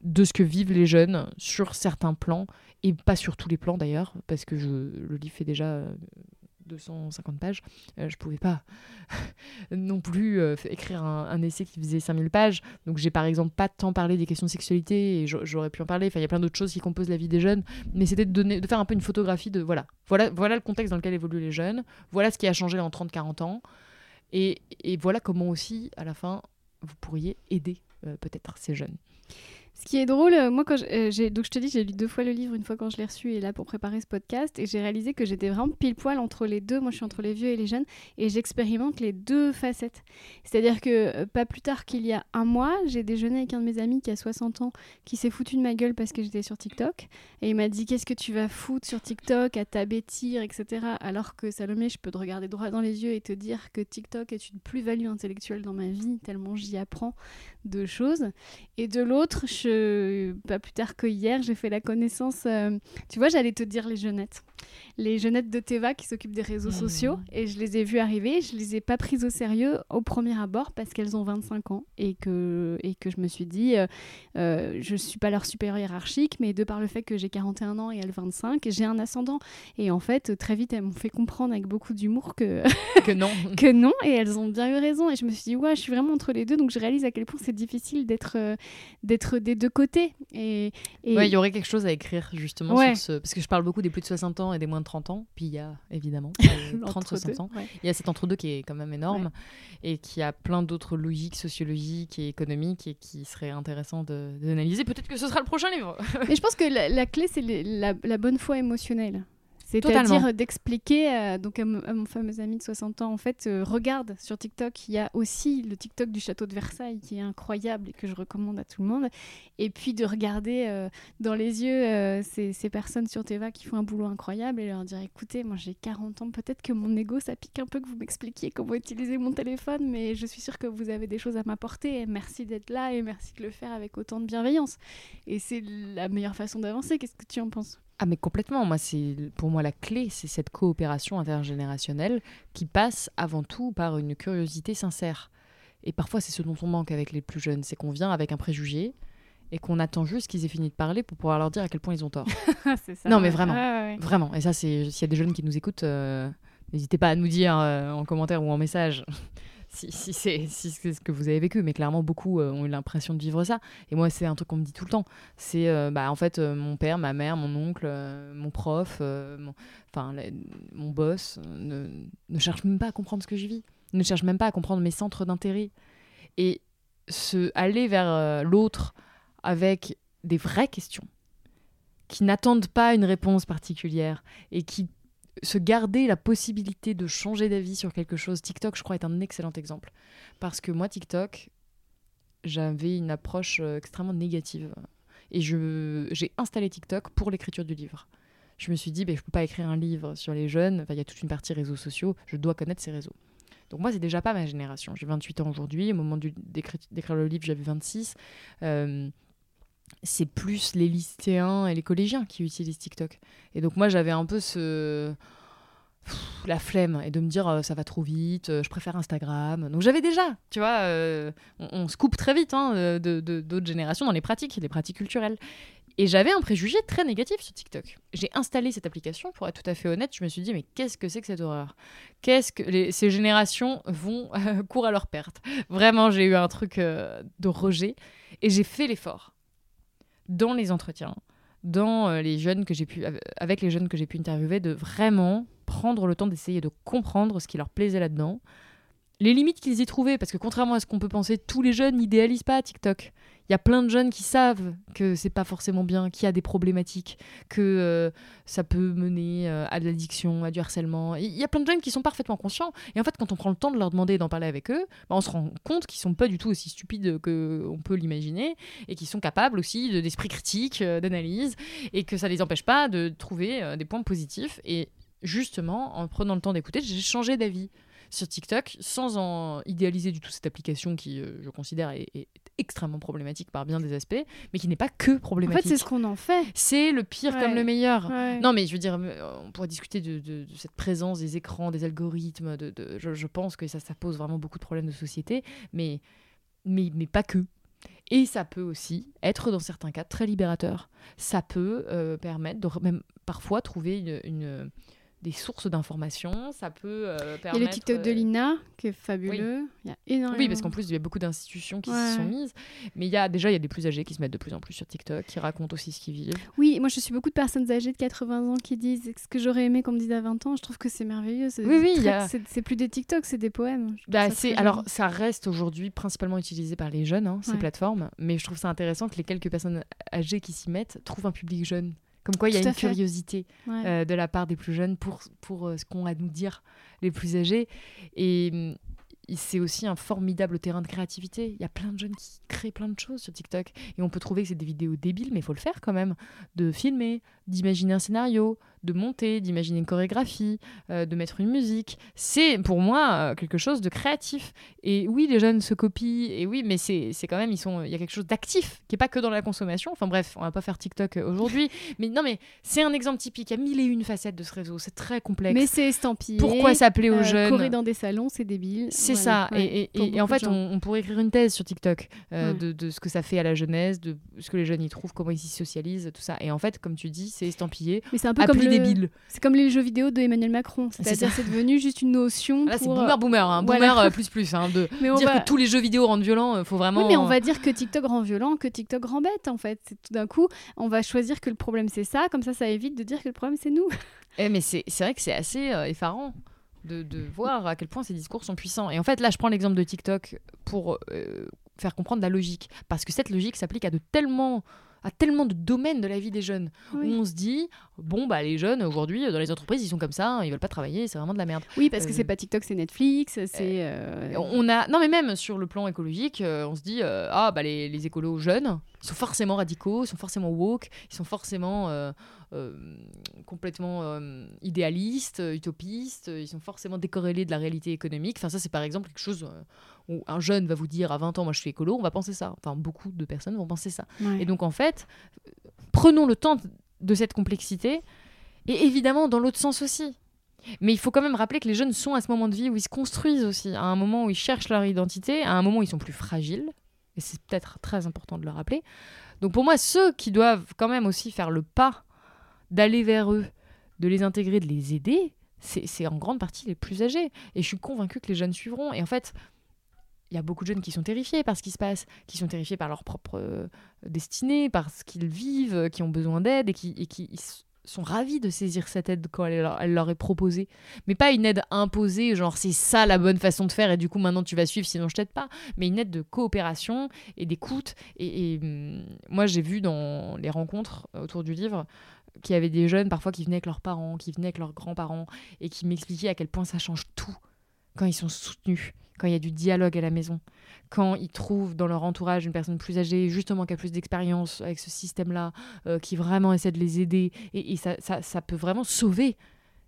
de ce que vivent les jeunes sur certains plans, et pas sur tous les plans d'ailleurs, parce que le livre fait déjà 250 pages. Euh, je pouvais pas non plus euh, écrire un, essai qui faisait 5000 pages. Donc j'ai par exemple pas tant parlé des questions de sexualité, et j'a- j'aurais pu en parler. Enfin, il y a plein d'autres choses qui composent la vie des jeunes, mais c'était de, faire un peu une photographie de voilà, voilà, le contexte dans lequel évoluent les jeunes, voilà ce qui a changé en 30-40 ans, et, et voilà comment aussi, à la fin, vous pourriez aider euh, peut-être ces jeunes. Ce qui est drôle, euh, moi, quand je- euh, donc je te dis, j'ai lu deux fois le livre, une fois quand je l'ai reçu et là pour préparer ce podcast, et j'ai réalisé que j'étais vraiment pile poil entre les deux. Moi, je suis entre les vieux et les jeunes, et j'expérimente les deux facettes. C'est-à-dire que euh, pas plus tard qu'il y a un mois, j'ai déjeuné avec un de mes amis qui a 60 ans, qui s'est foutu de ma gueule parce que j'étais sur TikTok, et il m'a dit qu'est-ce que tu vas foutre sur TikTok à t'abêtir, etc. Alors que Salomé, je peux te regarder droit dans les yeux et te dire que TikTok est une plus-value intellectuelle dans ma vie, tellement j'y apprends de choses. Et de l'autre, je... pas plus tard que hier, j'ai fait la connaissance. euh, Tu vois, j'allais te dire les jeunettes. Les jeunettes de Teva qui s'occupent des réseaux Mhm. sociaux. Et je les ai vues arriver. Je les ai pas prises au sérieux au premier abord parce qu'elles ont 25 ans. Et que, et que je me suis dit, euh, euh, je suis pas leur supérieur hiérarchique, mais de par le fait que j'ai 41 ans et elles 25, j'ai un ascendant. Et en fait, très vite, elles m'ont fait comprendre avec beaucoup d'humour que que non. que non, et elles ont bien eu raison. Et je me suis dit, ouais, je suis vraiment entre les deux, donc je réalise à quel point c'est difficile d'être euh, d'être des deux côtés. Et, et- Ouais, il y aurait quelque chose à écrire justement Ouais. sur ce... Parce que je parle beaucoup des plus de 60 ans et des moins de 30 ans. Puis il y a évidemment l'entre 30-60 deux, ans. ouais. Il y a cet entre-deux qui est quand même énorme et qui a plein d'autres logiques sociologiques et économiques et qui serait intéressant d'analyser. Peut-être que ce sera le prochain livre. Mais je pense que la, la clé, c'est la bonne foi émotionnelle. C'est-à-dire d'expliquer euh, donc à, mon- à mon fameux ami de 60 ans, en fait, euh, regarde sur TikTok, il y a aussi le TikTok du château de Versailles qui est incroyable et que je recommande à tout le monde. Et puis de regarder euh, dans les yeux euh, ces, personnes sur Teva qui font un boulot incroyable et leur dire écoutez, moi j'ai 40 ans, peut-être que mon ego ça pique un peu que vous m'expliquiez comment utiliser mon téléphone, mais je suis sûre que vous avez des choses à m'apporter. Merci d'être là et merci de le faire avec autant de bienveillance. Et c'est la meilleure façon d'avancer. Qu'est-ce que tu en penses? Ah mais complètement, moi c'est pour moi la clé, c'est cette coopération intergénérationnelle qui passe avant tout par une curiosité sincère. Et parfois c'est ce dont on manque avec les plus jeunes, c'est qu'on vient avec un préjugé et qu'on attend juste qu'ils aient fini de parler pour pouvoir leur dire à quel point ils ont tort. ça. Non, mais vraiment. Ouais, ouais, ouais. Vraiment. Et ça c'est s'il y a des jeunes qui nous écoutent, euh, n'hésitez pas à nous dire euh, en commentaire ou en message si, si c'est ce que vous avez vécu, mais clairement beaucoup euh, ont eu l'impression de vivre ça. Et moi, c'est un truc qu'on me dit tout le temps. C'est euh, bah, en fait euh, mon père, ma mère, mon oncle, mon prof, mon, enfin mon boss ne, ne cherche même pas à comprendre ce que je vis, ne cherche même pas à comprendre mes centres d'intérêt. Et se aller vers l'autre avec des vraies questions qui n'attendent pas une réponse particulière et qui se garder la possibilité de changer d'avis sur quelque chose, TikTok, je crois, est un excellent exemple. Parce que moi, TikTok, j'avais une approche euh, extrêmement négative. Et j'ai installé TikTok pour l'écriture du livre. Je me suis dit, ben, je ne peux pas écrire un livre sur les jeunes. Il y a toute une partie réseaux sociaux. Je dois connaître ces réseaux. Donc moi, c'est déjà pas ma génération. J'ai 28 ans aujourd'hui. Au moment d'écrire le livre, j'avais 26. Euh, c'est plus les lycéens et les collégiens qui utilisent TikTok. Et donc moi j'avais un peu ce la flemme et de me dire euh, ça va trop vite, euh, je préfère Instagram. Donc j'avais déjà, tu vois, euh, on, se coupe très vite hein, de d'autres générations dans les pratiques, les pratiques culturelles. Et j'avais un préjugé très négatif sur TikTok. J'ai installé cette application, pour être tout à fait honnête, je me suis dit, mais qu'est-ce que c'est que cette horreur? Qu'est-ce que ces générations vont courir à leur perte? Vraiment, j'ai eu un truc de rejet et j'ai fait l'effort dans les entretiens, dans euh, les jeunes que j'ai pu, avec les jeunes que j'ai pu interviewer, de vraiment prendre le temps d'essayer de comprendre ce qui leur plaisait là-dedans, les limites qu'ils y trouvaient, parce que contrairement à ce qu'on peut penser, tous les jeunes n'idéalisent pas TikTok. Il y a plein de jeunes qui savent que c'est pas forcément bien, qu'il y a des problématiques, que euh, ça peut mener euh, à de l'addiction, à du harcèlement. Il y a plein de jeunes qui sont parfaitement conscients. Et en fait, quand on prend le temps de leur demander d'en parler avec eux, bah, on se rend compte qu'ils sont pas du tout aussi stupides qu'on peut l'imaginer et qu'ils sont capables aussi d'esprit critique, euh, d'analyse, et que ça les empêche pas de trouver des points positifs. Et justement, en prenant le temps d'écouter, j'ai changé d'avis sur TikTok sans en idéaliser du tout cette application qui, je considère, est, extrêmement problématique par bien des aspects, mais qui n'est pas que problématique. En fait, c'est ce qu'on en fait. C'est le pire comme le meilleur. Non, mais je veux dire, euh, on pourrait discuter de, cette présence des écrans, des algorithmes. De, je, pense que ça, ça pose vraiment beaucoup de problèmes de société, mais, mais, mais pas que. Et ça peut aussi être, dans certains cas, très libérateur. Ça peut euh, permettre de même parfois trouver une des sources d'informations. Ça peut permettre. Il y a le TikTok de euh, Lina qui est fabuleux. Il y a énormément. Oui, parce qu'en plus, il y a beaucoup d'institutions qui s'y sont mises. Mais il y a déjà, il y a des plus âgés qui se mettent de plus en plus sur TikTok, qui racontent aussi ce qu'ils vivent. Oui, moi, je suis beaucoup de personnes âgées de 80 ans qui disent ce que j'aurais aimé qu'on me dise à 20 ans. Je trouve que c'est merveilleux. Oui, oui. C'est plus des TikTok, c'est des poèmes. Bah, c'est alors, ça reste aujourd'hui principalement utilisé par les jeunes, hein, ces plateformes. Mais je trouve ça intéressant que les quelques personnes âgées qui s'y mettent trouvent un public jeune. Comme quoi, il y a une curiosité euh, de la part des plus jeunes pour, pour euh, ce qu'ont à nous dire les plus âgés. Et hum, c'est aussi un formidable terrain de créativité. Il y a plein de jeunes qui créent plein de choses sur TikTok. Et on peut trouver que c'est des vidéos débiles, mais il faut le faire quand même. De filmer, d'imaginer un scénario, de monter, d'imaginer une chorégraphie, euh, de mettre une musique. C'est pour moi euh, quelque chose de créatif. Et oui, les jeunes se copient, et oui, mais c'est quand même, ils sont, il y a quelque chose d'actif, qui n'est pas que dans la consommation. Enfin bref, on va pas faire TikTok euh, aujourd'hui. mais non, mais c'est un exemple typique. Il y a mille et une facettes de ce réseau. C'est très complexe. Mais c'est estampillé. Pourquoi s'appeler aux jeunes Courir dans des salons, c'est débile. C'est ça. et, et, en fait, on, pourrait écrire une thèse sur TikTok de, de, ce que ça fait à la jeunesse, de ce que les jeunes y trouvent, comment ils s'y socialisent, tout ça. Et en fait, comme tu dis, c'est estampillé. Mais c'est un peu comme débile. C'est comme les jeux vidéo de Emmanuel Macron. C'est-à-dire c'est devenu juste une notion. Là, c'est boomer boomer, hein. boomer euh, plus plus. Hein, de dire que tous les jeux vidéo rendent violents, euh, faut vraiment. Oui, mais on va dire que TikTok rend violent, que TikTok rend bête en fait. Tout d'un coup, on va choisir que le problème c'est ça, comme ça, ça évite de dire que le problème c'est nous. Eh, mais c'est vrai que c'est assez euh, effarant. De, de, voir à quel point ces discours sont puissants. Et en fait, là, je prends l'exemple de TikTok pour faire comprendre la logique. Parce que cette logique s'applique à de tellement à tellement de domaines de la vie des jeunes. Où on se dit bon bah les jeunes aujourd'hui dans les entreprises ils sont comme ça ils veulent pas travailler c'est vraiment de la merde. Oui parce que c'est euh, pas TikTok c'est Netflix c'est euh, euh, on a non mais même sur le plan écologique on se dit ah bah les, les écolos jeunes ils sont forcément radicaux ils sont forcément woke ils sont forcément complètement idéalistes utopistes ils sont forcément décorrélés de la réalité économique enfin ça c'est par exemple quelque chose où un jeune va vous dire à 20 ans, moi je suis écolo, on va penser ça. Enfin, beaucoup de personnes vont penser ça. Et donc en fait, prenons le temps de cette complexité, et évidemment dans l'autre sens aussi. Mais il faut quand même rappeler que les jeunes sont à ce moment de vie où ils se construisent aussi, à un moment où ils cherchent leur identité, à un moment où ils sont plus fragiles, et c'est peut-être très important de le rappeler. Donc pour moi, ceux qui doivent quand même aussi faire le pas d'aller vers eux, de les intégrer, de les aider, c'est en grande partie les plus âgés. Et je suis convaincue que les jeunes suivront. Et en fait, il y a beaucoup de jeunes qui sont terrifiés par ce qui se passe, qui sont terrifiés par leur propre euh, destinée, par ce qu'ils vivent, euh, qui ont besoin d'aide et qui, sont ravis de saisir cette aide quand elle leur, est proposée. Mais pas une aide imposée, genre c'est ça la bonne façon de faire et du coup maintenant tu vas suivre sinon je t'aide pas. Mais une aide de coopération et d'écoute. Et, hum, moi j'ai vu dans les rencontres autour du livre qu'il y avait des jeunes parfois qui venaient avec leurs parents, qui venaient avec leurs grands-parents et qui m'expliquaient à quel point ça change tout quand ils sont soutenus, quand il y a du dialogue à la maison, quand ils trouvent dans leur entourage une personne plus âgée, justement qui a plus d'expérience avec ce système-là, euh, qui vraiment essaie de les aider. Et, ça, ça peut vraiment sauver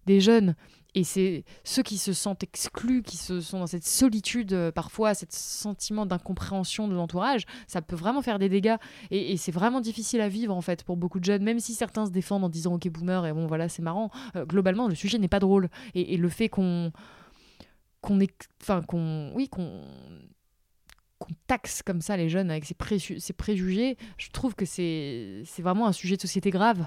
des jeunes. Et c'est ceux qui se sentent exclus, qui se sont dans cette solitude, euh, parfois, cet sentiment d'incompréhension de l'entourage, ça peut vraiment faire des dégâts. Et, c'est vraiment difficile à vivre, en fait, pour beaucoup de jeunes, même si certains se défendent en disant Ok, boomer, et bon, voilà, c'est marrant. Euh, globalement, le sujet n'est pas drôle. Et, le fait qu'on qu'on enfin qu'on oui qu'on qu'on taxe comme ça les jeunes avec ces, ces préjugés je trouve que c'est vraiment un sujet de société grave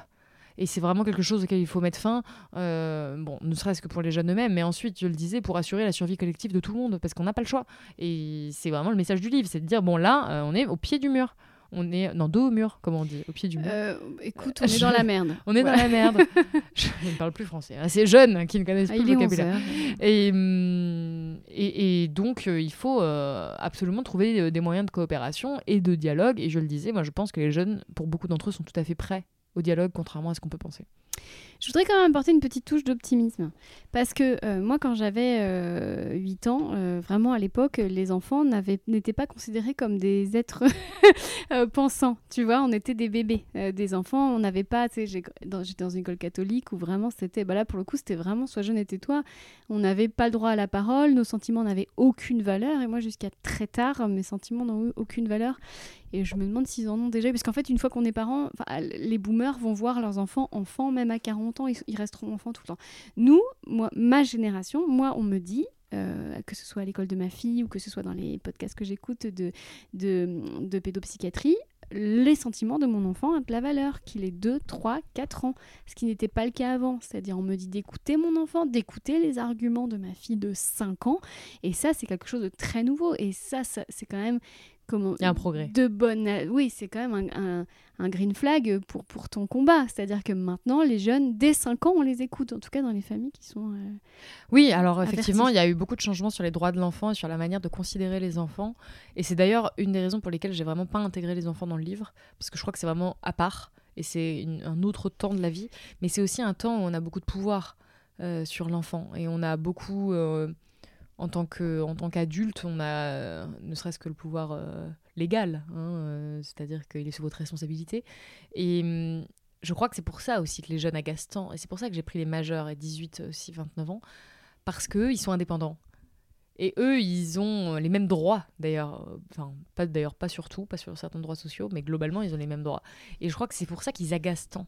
et c'est vraiment quelque chose auquel il faut mettre fin euh, bon ne serait-ce que pour les jeunes eux-mêmes mais ensuite je le disais pour assurer la survie collective de tout le monde parce qu'on n'a pas le choix et c'est vraiment le message du livre c'est de dire bon là euh, on est au pied du mur on est non dos au mur comme on dit au pied du mur Euh, écoute, on est dans la merde. on est Ouais. dans la merde je ne parle plus français hein. ces jeunes qui ne connaissent Ah, plus le vocabulaire 11 heures. et, hum, et, et donc, il faut absolument trouver des moyens de coopération et de dialogue. Et je le disais, moi, je pense que les jeunes, pour beaucoup d'entre eux, sont tout à fait prêts au dialogue, contrairement à ce qu'on peut penser. Je voudrais quand même apporter une petite touche d'optimisme. Parce que euh, moi, quand j'avais euh, 8 ans, euh, vraiment à l'époque, les enfants n'étaient pas considérés comme des êtres euh, pensants. Tu vois, on était des bébés. Des enfants, on n'avait pas. J'étais dans une école catholique où vraiment c'était. Bah là, pour le coup, c'était vraiment sois jeune et tais-toi. On n'avait pas le droit à la parole, nos sentiments n'avaient aucune valeur. Et moi, jusqu'à très tard, mes sentiments n'ont eu aucune valeur. Et je me demande s'ils en ont déjà. Parce qu'en fait, une fois qu'on est parents, enfin, les boomers vont voir leurs enfants enfants, même à 40 ans, ils, resteront enfants tout le temps. Nous, moi, ma génération, moi, on me dit. euh, que ce soit à l'école de ma fille ou que ce soit dans les podcasts que j'écoute de, de, pédopsychiatrie, les sentiments de mon enfant ont de la valeur, qu'il ait 2, 3, 4 ans, ce qui n'était pas le cas avant. C'est-à-dire, on me dit d'écouter mon enfant, d'écouter les arguments de ma fille de 5 ans, et ça, c'est quelque chose de très nouveau, et ça c'est quand même comment Il y a un progrès. de bonne oui c'est quand même un, un, un green flag pour, pour ton combat c'est à dire que maintenant les jeunes dès 5 ans on les écoute en tout cas dans les familles qui sont euh, Oui, alors effectivement, il y a eu beaucoup de changements sur les droits de l'enfant et sur la manière de considérer les enfants. Et c'est d'ailleurs une des raisons pour lesquelles j'ai vraiment pas intégré les enfants dans le livre, parce que je crois que c'est vraiment à part et c'est un autre temps de la vie. Mais c'est aussi un temps où on a beaucoup de pouvoir euh, sur l'enfant et on a beaucoup, euh, en tant qu'adulte, on a ne serait-ce que le pouvoir euh, légal, hein, euh, c'est-à-dire qu'il est sous votre responsabilité. Et hum, je crois que c'est pour ça aussi que les jeunes agacent tant. Et c'est pour ça que j'ai pris les majeurs et 18, aussi 29 ans. Parce qu'eux, ils sont indépendants. Et eux, ils ont les mêmes droits, d'ailleurs. Euh, Enfin, pas d'ailleurs, pas sur tout, pas sur certains droits sociaux, mais globalement, ils ont les mêmes droits. Et je crois que c'est pour ça qu'ils agacent tant.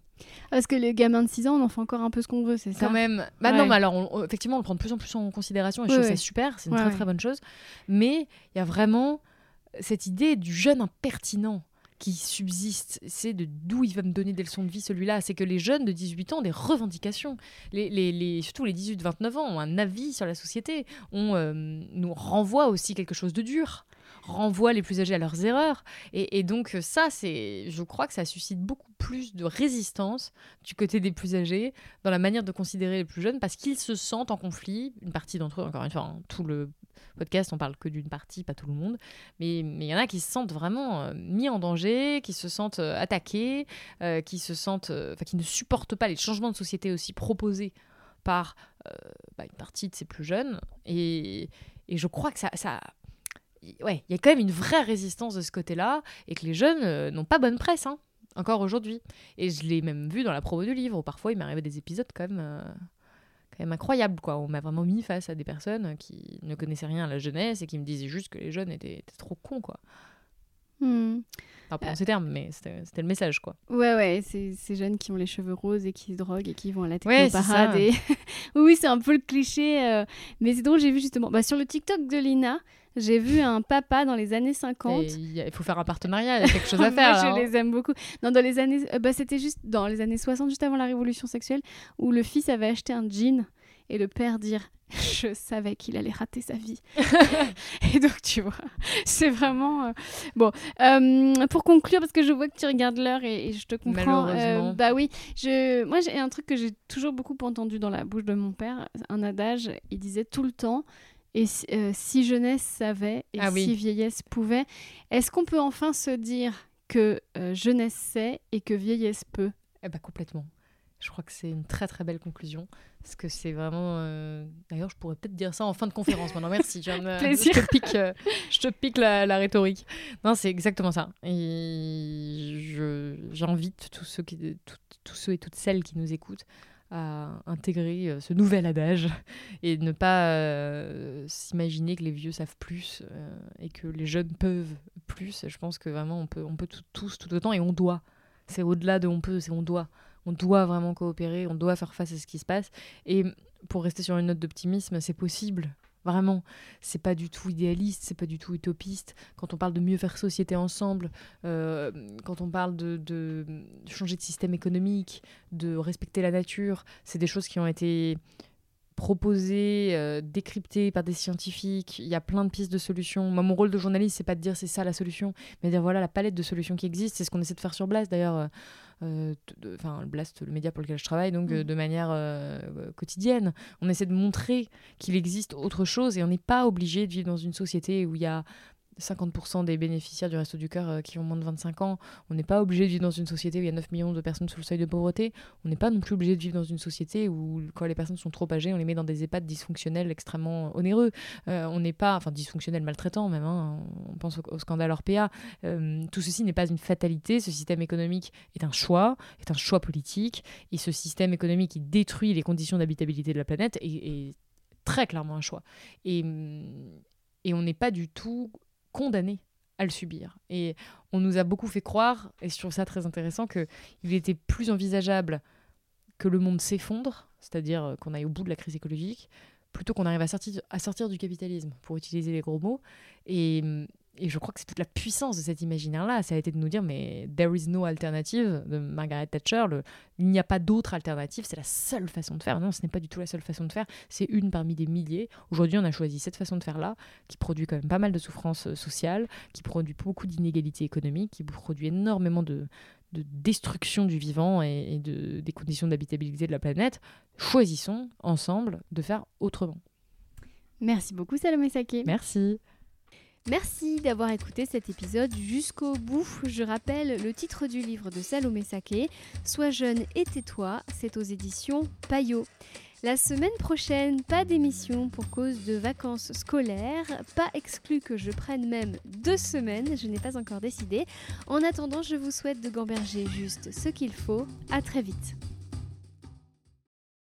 parce que les gamins de 6 ans on en fait encore un peu ce qu'on veut c'est ça Quand même. Bah Ouais. non, mais alors, on- effectivement, on le prend de plus en plus en considération et je trouve ça oui. super. C'est une Ouais, très, ouais. très bonne chose. Mais il y a vraiment cette idée du jeune impertinent qui subsiste, c'est de d'où il va me donner des leçons de vie celui-là, c'est que les jeunes de 18 ans ont des revendications. Les, les, surtout les 18-29 ans ont un avis sur la société, on euh, nous renvoie aussi quelque chose de dur, renvoie les plus âgés à leurs erreurs. Et, donc euh, ça, c'est, je crois que ça suscite beaucoup plus de résistance du côté des plus âgés dans la manière de considérer les plus jeunes parce qu'ils se sentent en conflit. Une partie d'entre eux, encore une fois, hein, tout le podcast, on parle que d'une partie, pas tout le monde. Mais il y en a qui se sentent vraiment euh, mis en danger, qui se sentent euh, attaqués, qui se sentent, qui ne supportent pas les changements de société aussi proposés par bah, une partie de ces plus jeunes. Et, je crois que ça ouais, il y a quand même une vraie résistance de ce côté-là et que les jeunes euh, n'ont pas bonne presse, hein, encore aujourd'hui. Et je l'ai même vu dans la promo du livre où parfois il m'arrivait des épisodes quand même, euh, quand même incroyables. Quoi. On m'a vraiment mis face à des personnes qui ne connaissaient rien à la jeunesse et qui me disaient juste que les jeunes étaient, étaient trop cons. Quoi. Hmm. Enfin, pas en ces termes, mais c'était le message. quoi. ouais ouais ces jeunes qui ont les cheveux roses et qui se droguent et qui vont à la Ouais, technoparade et... oui oui c'est un peu le cliché euh, mais c'est drôle j'ai vu justement bah, sur le TikTok de Lina j'ai vu un papa dans les années 50 Et Il faut faire un partenariat, il y a quelque chose à Moi, faire. je là, hein. les aime beaucoup. Non, dans les années, euh, bah, c'était juste dans les années 60, juste avant la révolution sexuelle, où le fils avait acheté un jean et le père dire je savais qu'il allait rater sa vie. et donc, tu vois, c'est vraiment... euh, Bon, euh, pour conclure, parce que je vois que tu regardes l'heure et, et je te comprends. euh, Malheureusement. bah oui, je... moi j'ai un truc que j'ai toujours beaucoup entendu dans la bouche de mon père, un adage, il disait tout le temps, et si, euh, si jeunesse savait, et Ah oui. si vieillesse pouvait, est-ce qu'on peut enfin se dire que euh, jeunesse sait et que vieillesse peut? Eh ben, complètement. Je crois que c'est une très très belle conclusion. Parce que c'est vraiment. euh, D'ailleurs, je pourrais peut-être dire ça en fin de conférence maintenant. Merci. Je, me- Plaisir. je te pique, je te pique la, la rhétorique. Non, c'est exactement ça. Et j'invite tous ceux, qui, tout- tous ceux et toutes celles qui nous écoutent à intégrer euh, ce nouvel adage et ne pas euh, s'imaginer que les vieux savent plus euh, et que les jeunes peuvent plus. Je pense que vraiment on peut, on peut tout- tous tout autant et on doit. C'est au-delà de on peut, c'est on doit. On doit vraiment coopérer, on doit faire face à ce qui se passe. Et pour rester sur une note d'optimisme, c'est possible. Vraiment, c'est pas du tout idéaliste, c'est pas du tout utopiste. Quand on parle de mieux faire société ensemble, euh, quand on parle de, changer de système économique, de respecter la nature, c'est des choses qui ont été proposées, euh, décryptées par des scientifiques. Il y a plein de pistes de solutions. Moi, mon rôle de journaliste, c'est pas de dire c'est ça la solution, mais de dire voilà la palette de solutions qui existent. C'est ce qu'on essaie de faire sur Blast d'ailleurs. Euh, Enfin, Blast, le média pour lequel je travaille, donc euh, Mm. de manière euh, quotidienne. On essaie de montrer qu'il existe autre chose et on n'est pas obligé de vivre dans une société où il y a 50% des bénéficiaires du Resto du Cœur euh, qui ont moins de 25 ans. On n'est pas obligé de vivre dans une société où il y a 9 millions de personnes sous le seuil de pauvreté. On n'est pas non plus obligé de vivre dans une société où, quand les personnes sont trop âgées, on les met dans des EHPAD dysfonctionnels extrêmement onéreux. Euh, on n'est pas, enfin dysfonctionnels, maltraitants même. hein. On pense au, scandale Orpea. Euh, tout ceci n'est pas une fatalité. Ce système économique est un choix, est un choix politique. Et ce système économique qui détruit les conditions d'habitabilité de la planète est, très clairement un choix. Et, et on n'est pas du tout condamné à le subir. Et on nous a beaucoup fait croire, et je trouve ça très intéressant, qu'il était plus envisageable que le monde s'effondre, c'est-à-dire euh, qu'on aille au bout de la crise écologique, plutôt qu'on arrive à sortir, à sortir du capitalisme, pour utiliser les gros mots. Et, et je crois que c'est toute la puissance de cet imaginaire-là. Ça a été de nous dire, mais there is no alternative de Margaret Thatcher. Le, il n'y a pas d'autre alternative, c'est la seule façon de faire. Non, ce n'est pas du tout la seule façon de faire. C'est une parmi des milliers. Aujourd'hui, on a choisi cette façon de faire-là, qui produit quand même pas mal de souffrances euh, sociales, qui produit beaucoup d'inégalités économiques, qui produit énormément de, de destruction du vivant et, et de, des conditions d'habitabilité de la planète. Choisissons ensemble de faire autrement. Merci beaucoup Salomé Saké. Merci. Merci d'avoir écouté cet épisode jusqu'au bout. Je rappelle le titre du livre de Salomé Saké, Sois jeune et tais-toi, c'est aux éditions Payot. La semaine prochaine, pas d'émission pour cause de vacances scolaires, pas exclu que je prenne même deux semaines, je n'ai pas encore décidé. En attendant, je vous souhaite de gamberger juste ce qu'il faut. À très vite.